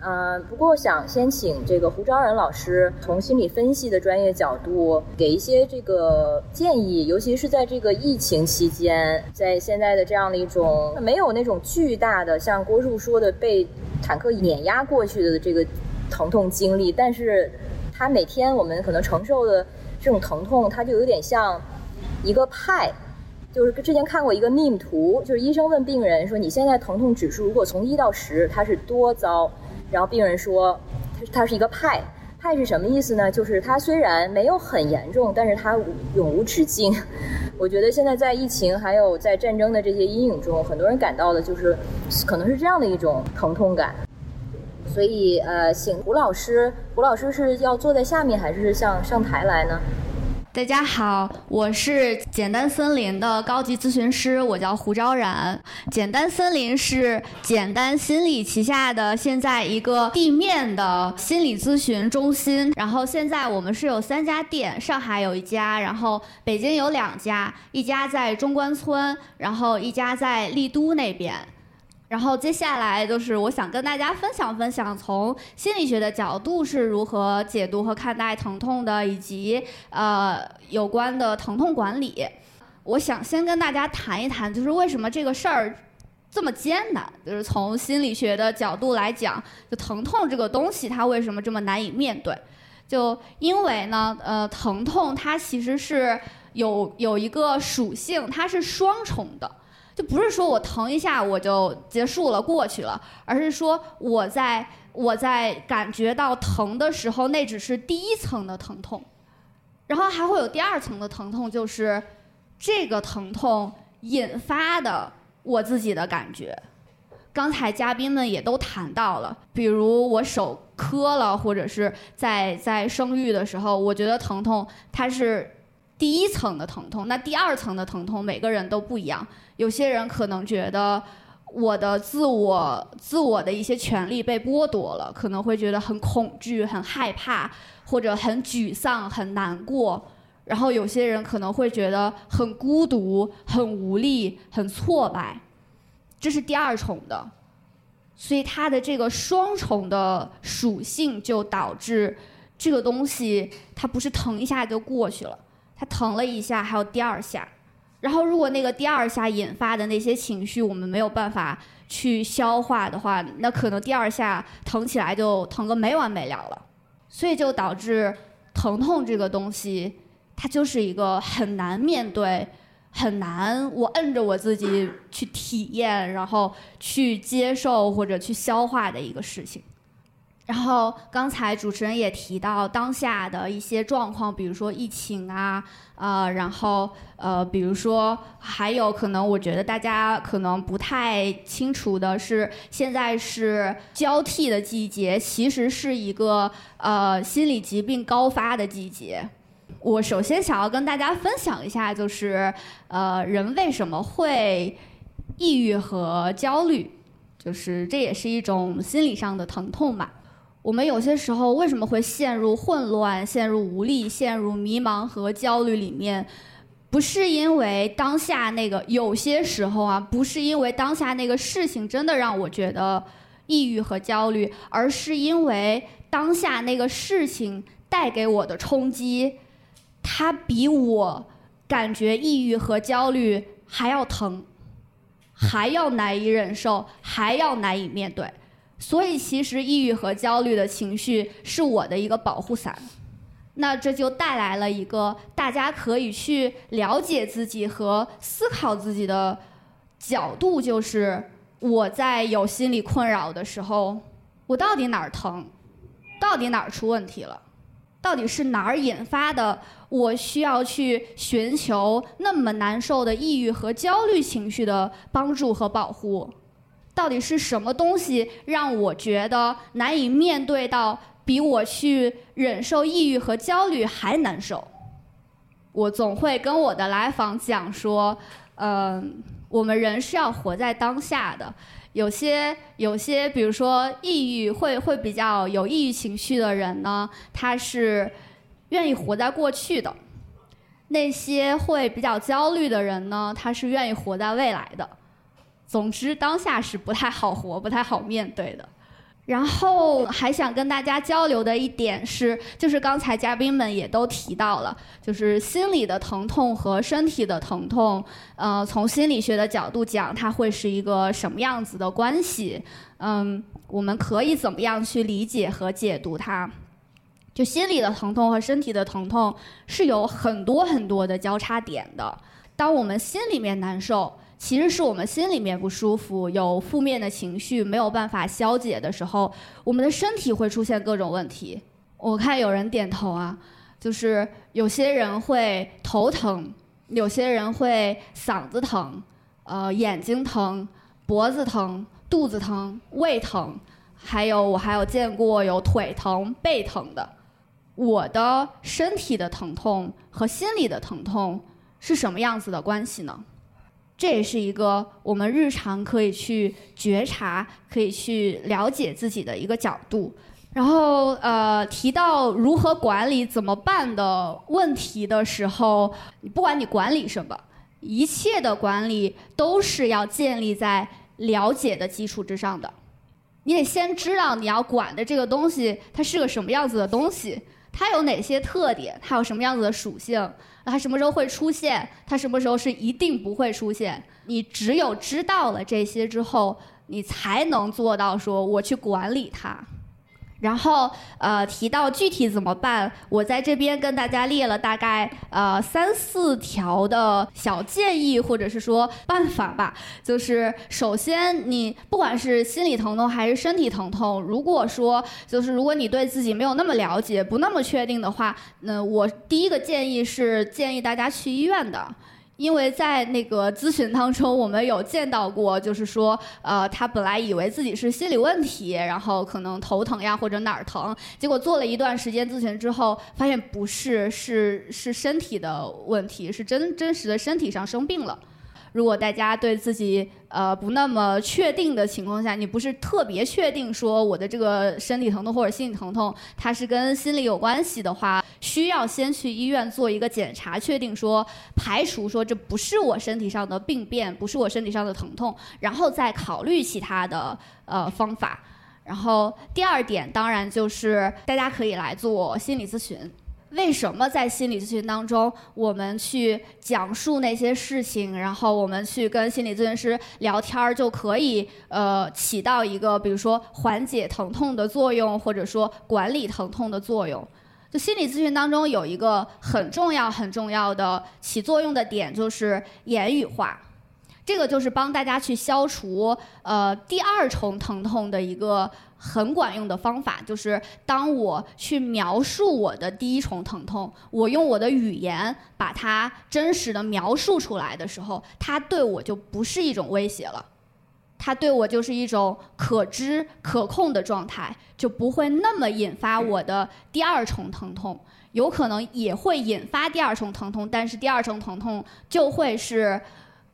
嗯，不过想先请这个胡昭仁老师从心理分析的专业角度给一些这个建议，尤其是在这个疫情期间，在现在的这样的一种没有那种巨大的像郭叔说的被坦克碾压过去的这个疼痛经历，但是他每天我们可能承受的这种疼痛，它就有点像一个派，就是之前看过一个 meme 图，就是医生问病人说：“你现在疼痛指数如果从一到十，它是多糟？”然后病人说，他他是一个派，派是什么意思呢？就是他虽然没有很严重，但是他永无止境。我觉得现在在疫情还有在战争的这些阴影中，很多人感到的就是可能是这样的一种疼痛感。所以呃，请胡老师，胡老师是要坐在下面还是向上台来呢？大家好，我是简单森林的高级咨询师，我叫胡昭然。简单森林是简单心理旗下的现在一个地面的心理咨询中心。然后现在我们是有三家店，上海有一家，然后北京有两家，一家在中关村，然后一家在丽都那边。然后接下来就是我想跟大家分享分享，从心理学的角度是如何解读和看待疼痛的，以及呃有关的疼痛管理。我想先跟大家谈一谈，就是为什么这个事儿这么艰难，就是从心理学的角度来讲，就疼痛这个东西它为什么这么难以面对？就因为呢，呃，疼痛它其实是有有一个属性，它是双重的。就不是说我疼一下我就结束了过去了，而是说我在我在感觉到疼的时候，那只是第一层的疼痛，然后还会有第二层的疼痛，就是这个疼痛引发的我自己的感觉。刚才嘉宾们也都谈到了，比如我手磕了，或者是在在生育的时候，我觉得疼痛它是。第一层的疼痛，那第二层的疼痛，每个人都不一样。有些人可能觉得我的自我、自我的一些权利被剥夺了，可能会觉得很恐惧、很害怕，或者很沮丧、很难过。然后有些人可能会觉得很孤独、很无力、很挫败，这是第二重的。所以它的这个双重的属性，就导致这个东西它不是疼一下就过去了。他疼了一下，还有第二下，然后如果那个第二下引发的那些情绪我们没有办法去消化的话，那可能第二下疼起来就疼个没完没了了，所以就导致疼痛这个东西，它就是一个很难面对、很难我摁着我自己去体验，然后去接受或者去消化的一个事情。然后刚才主持人也提到当下的一些状况，比如说疫情啊，呃，然后呃，比如说还有可能，我觉得大家可能不太清楚的是，现在是交替的季节，其实是一个呃心理疾病高发的季节。我首先想要跟大家分享一下，就是呃人为什么会抑郁和焦虑，就是这也是一种心理上的疼痛嘛。我们有些时候为什么会陷入混乱、陷入无力、陷入迷茫和焦虑里面？不是因为当下那个有些时候啊，不是因为当下那个事情真的让我觉得抑郁和焦虑，而是因为当下那个事情带给我的冲击，它比我感觉抑郁和焦虑还要疼，还要难以忍受，还要难以面对。所以，其实抑郁和焦虑的情绪是我的一个保护伞。那这就带来了一个大家可以去了解自己和思考自己的角度，就是我在有心理困扰的时候，我到底哪儿疼？到底哪儿出问题了？到底是哪儿引发的？我需要去寻求那么难受的抑郁和焦虑情绪的帮助和保护？到底是什么东西让我觉得难以面对到比我去忍受抑郁和焦虑还难受？我总会跟我的来访讲说，嗯，我们人是要活在当下的。有些有些，比如说抑郁会会比较有抑郁情绪的人呢，他是愿意活在过去的；那些会比较焦虑的人呢，他是愿意活在未来的。总之，当下是不太好活、不太好面对的。然后还想跟大家交流的一点是，就是刚才嘉宾们也都提到了，就是心理的疼痛和身体的疼痛，呃，从心理学的角度讲，它会是一个什么样子的关系？嗯，我们可以怎么样去理解和解读它？就心理的疼痛和身体的疼痛是有很多很多的交叉点的。当我们心里面难受。其实是我们心里面不舒服，有负面的情绪没有办法消解的时候，我们的身体会出现各种问题。我看有人点头啊，就是有些人会头疼，有些人会嗓子疼，呃，眼睛疼，脖子疼，肚子疼，胃疼，还有我还有见过有腿疼、背疼的。我的身体的疼痛和心理的疼痛是什么样子的关系呢？这也是一个我们日常可以去觉察、可以去了解自己的一个角度。然后，呃，提到如何管理、怎么办的问题的时候，不管你管理什么，一切的管理都是要建立在了解的基础之上的。你得先知道你要管的这个东西它是个什么样子的东西，它有哪些特点，它有什么样子的属性，它什么时候会出现，它什么时候是一定不会出现。你只有知道了这些之后，你才能做到说我去管理它。然后，呃，提到具体怎么办，我在这边跟大家列了大概呃三四条的小建议，或者是说办法吧。就是首先，你不管是心理疼痛还是身体疼痛，如果说就是如果你对自己没有那么了解，不那么确定的话，那我第一个建议是建议大家去医院的。因为在那个咨询当中，我们有见到过，就是说，呃，他本来以为自己是心理问题，然后可能头疼呀或者哪儿疼，结果做了一段时间咨询之后，发现不是，是是身体的问题，是真真实的身体上生病了。如果大家对自己呃不那么确定的情况下，你不是特别确定说我的这个身体疼痛或者心理疼痛它是跟心理有关系的话，需要先去医院做一个检查，确定说排除说这不是我身体上的病变，不是我身体上的疼痛，然后再考虑其他的呃方法。然后第二点当然就是大家可以来做心理咨询。为什么在心理咨询当中，我们去讲述那些事情，然后我们去跟心理咨询师聊天儿，就可以呃起到一个比如说缓解疼痛的作用，或者说管理疼痛的作用？就心理咨询当中有一个很重要很重要的起作用的点，就是言语化。这个就是帮大家去消除呃第二重疼痛的一个很管用的方法，就是当我去描述我的第一重疼痛，我用我的语言把它真实的描述出来的时候，它对我就不是一种威胁了，它对我就是一种可知可控的状态，就不会那么引发我的第二重疼痛，有可能也会引发第二重疼痛，但是第二重疼痛就会是。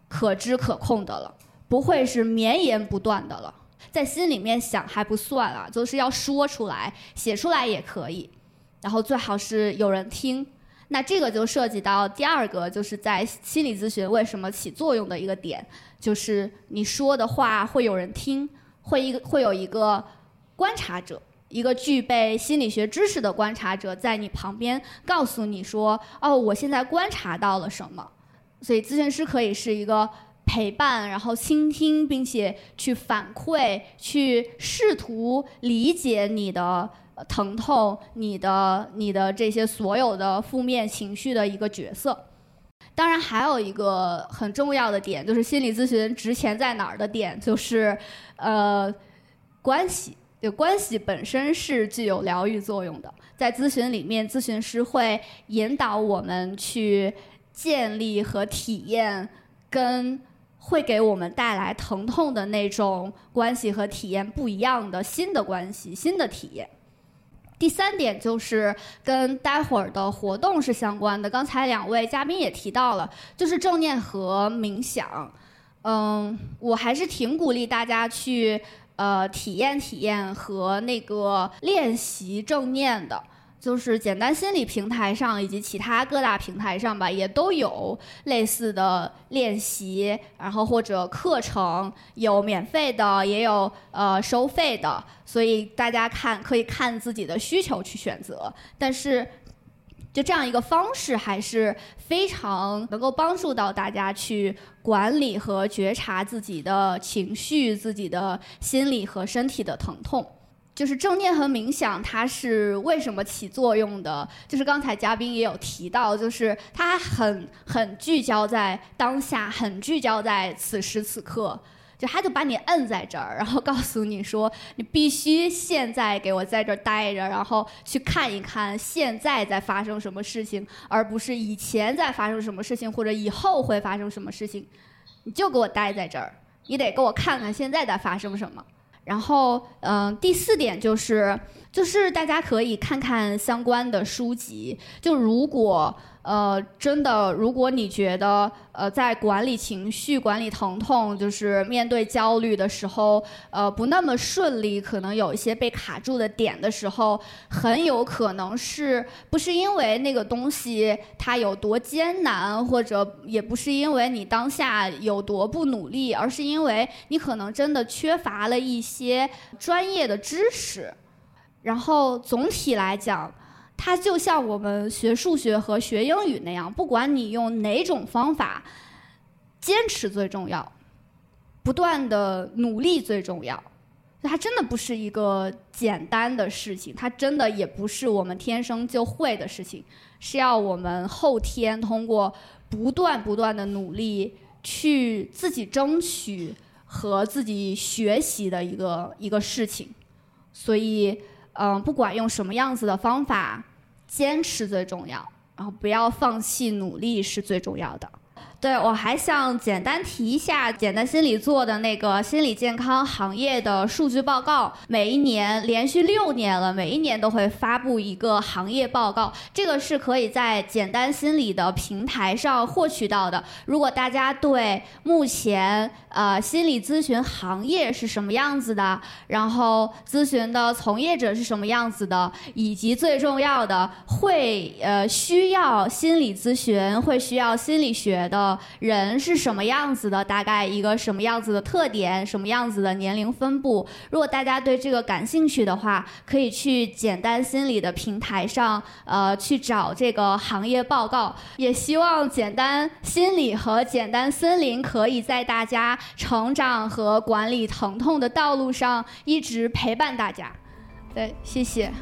可知可控的了，不会是绵延不断的了。在心里面想还不算啊，就是要说出来，写出来也可以。然后最好是有人听。那这个就涉及到第二个，就是在心理咨询为什么起作用的一个点，就是你说的话会有人听，会一个会有一个观察者，一个具备心理学知识的观察者在你旁边告诉你说：“哦，我现在观察到了什么。”所以，咨询师可以是一个陪伴，然后倾听，并且去反馈，去试图理解你的疼痛、你的、你的这些所有的负面情绪的一个角色。当然，还有一个很重要的点，就是心理咨询值钱在哪儿的点，就是呃，关系。就关系本身是具有疗愈作用的，在咨询里面，咨询师会引导我们去。建立和体验跟会给我们带来疼痛的那种关系和体验不一样的新的关系、新的体验。第三点就是跟待会儿的活动是相关的。刚才两位嘉宾也提到了，就是正念和冥想。嗯，我还是挺鼓励大家去呃体验体验和那个练习正念的。就是简单心理平台上以及其他各大平台上吧，也都有类似的练习，然后或者课程，有免费的，也有呃收费的，所以大家看可以看自己的需求去选择。但是，就这样一个方式还是非常能够帮助到大家去管理和觉察自己的情绪、自己的心理和身体的疼痛。就是正念和冥想，它是为什么起作用的？就是刚才嘉宾也有提到，就是它很很聚焦在当下，很聚焦在此时此刻，就他就把你摁在这儿，然后告诉你说，你必须现在给我在这儿待着，然后去看一看现在在发生什么事情，而不是以前在发生什么事情或者以后会发生什么事情，你就给我待在这儿，你得给我看看现在在发生什么。然后，嗯，第四点就是，就是大家可以看看相关的书籍。就如果，呃，真的，如果你觉得呃在管理情绪、管理疼痛，就是面对焦虑的时候，呃不那么顺利，可能有一些被卡住的点的时候，很有可能是不是因为那个东西它有多艰难，或者也不是因为你当下有多不努力，而是因为你可能真的缺乏了一些专业的知识。然后总体来讲。它就像我们学数学和学英语那样，不管你用哪种方法，坚持最重要，不断的努力最重要。它真的不是一个简单的事情，它真的也不是我们天生就会的事情，是要我们后天通过不断不断的努力去自己争取和自己学习的一个一个事情。所以。嗯，不管用什么样子的方法，坚持最重要，然后不要放弃努力是最重要的。对，我还想简单提一下，简单心理做的那个心理健康行业的数据报告，每一年连续六年了，每一年都会发布一个行业报告，这个是可以在简单心理的平台上获取到的。如果大家对目前呃心理咨询行业是什么样子的，然后咨询的从业者是什么样子的，以及最重要的会呃需要心理咨询，会需要心理学的。人是什么样子的？大概一个什么样子的特点？什么样子的年龄分布？如果大家对这个感兴趣的话，可以去简单心理的平台上，呃，去找这个行业报告。也希望简单心理和简单森林可以在大家成长和管理疼痛的道路上一直陪伴大家。对，谢谢。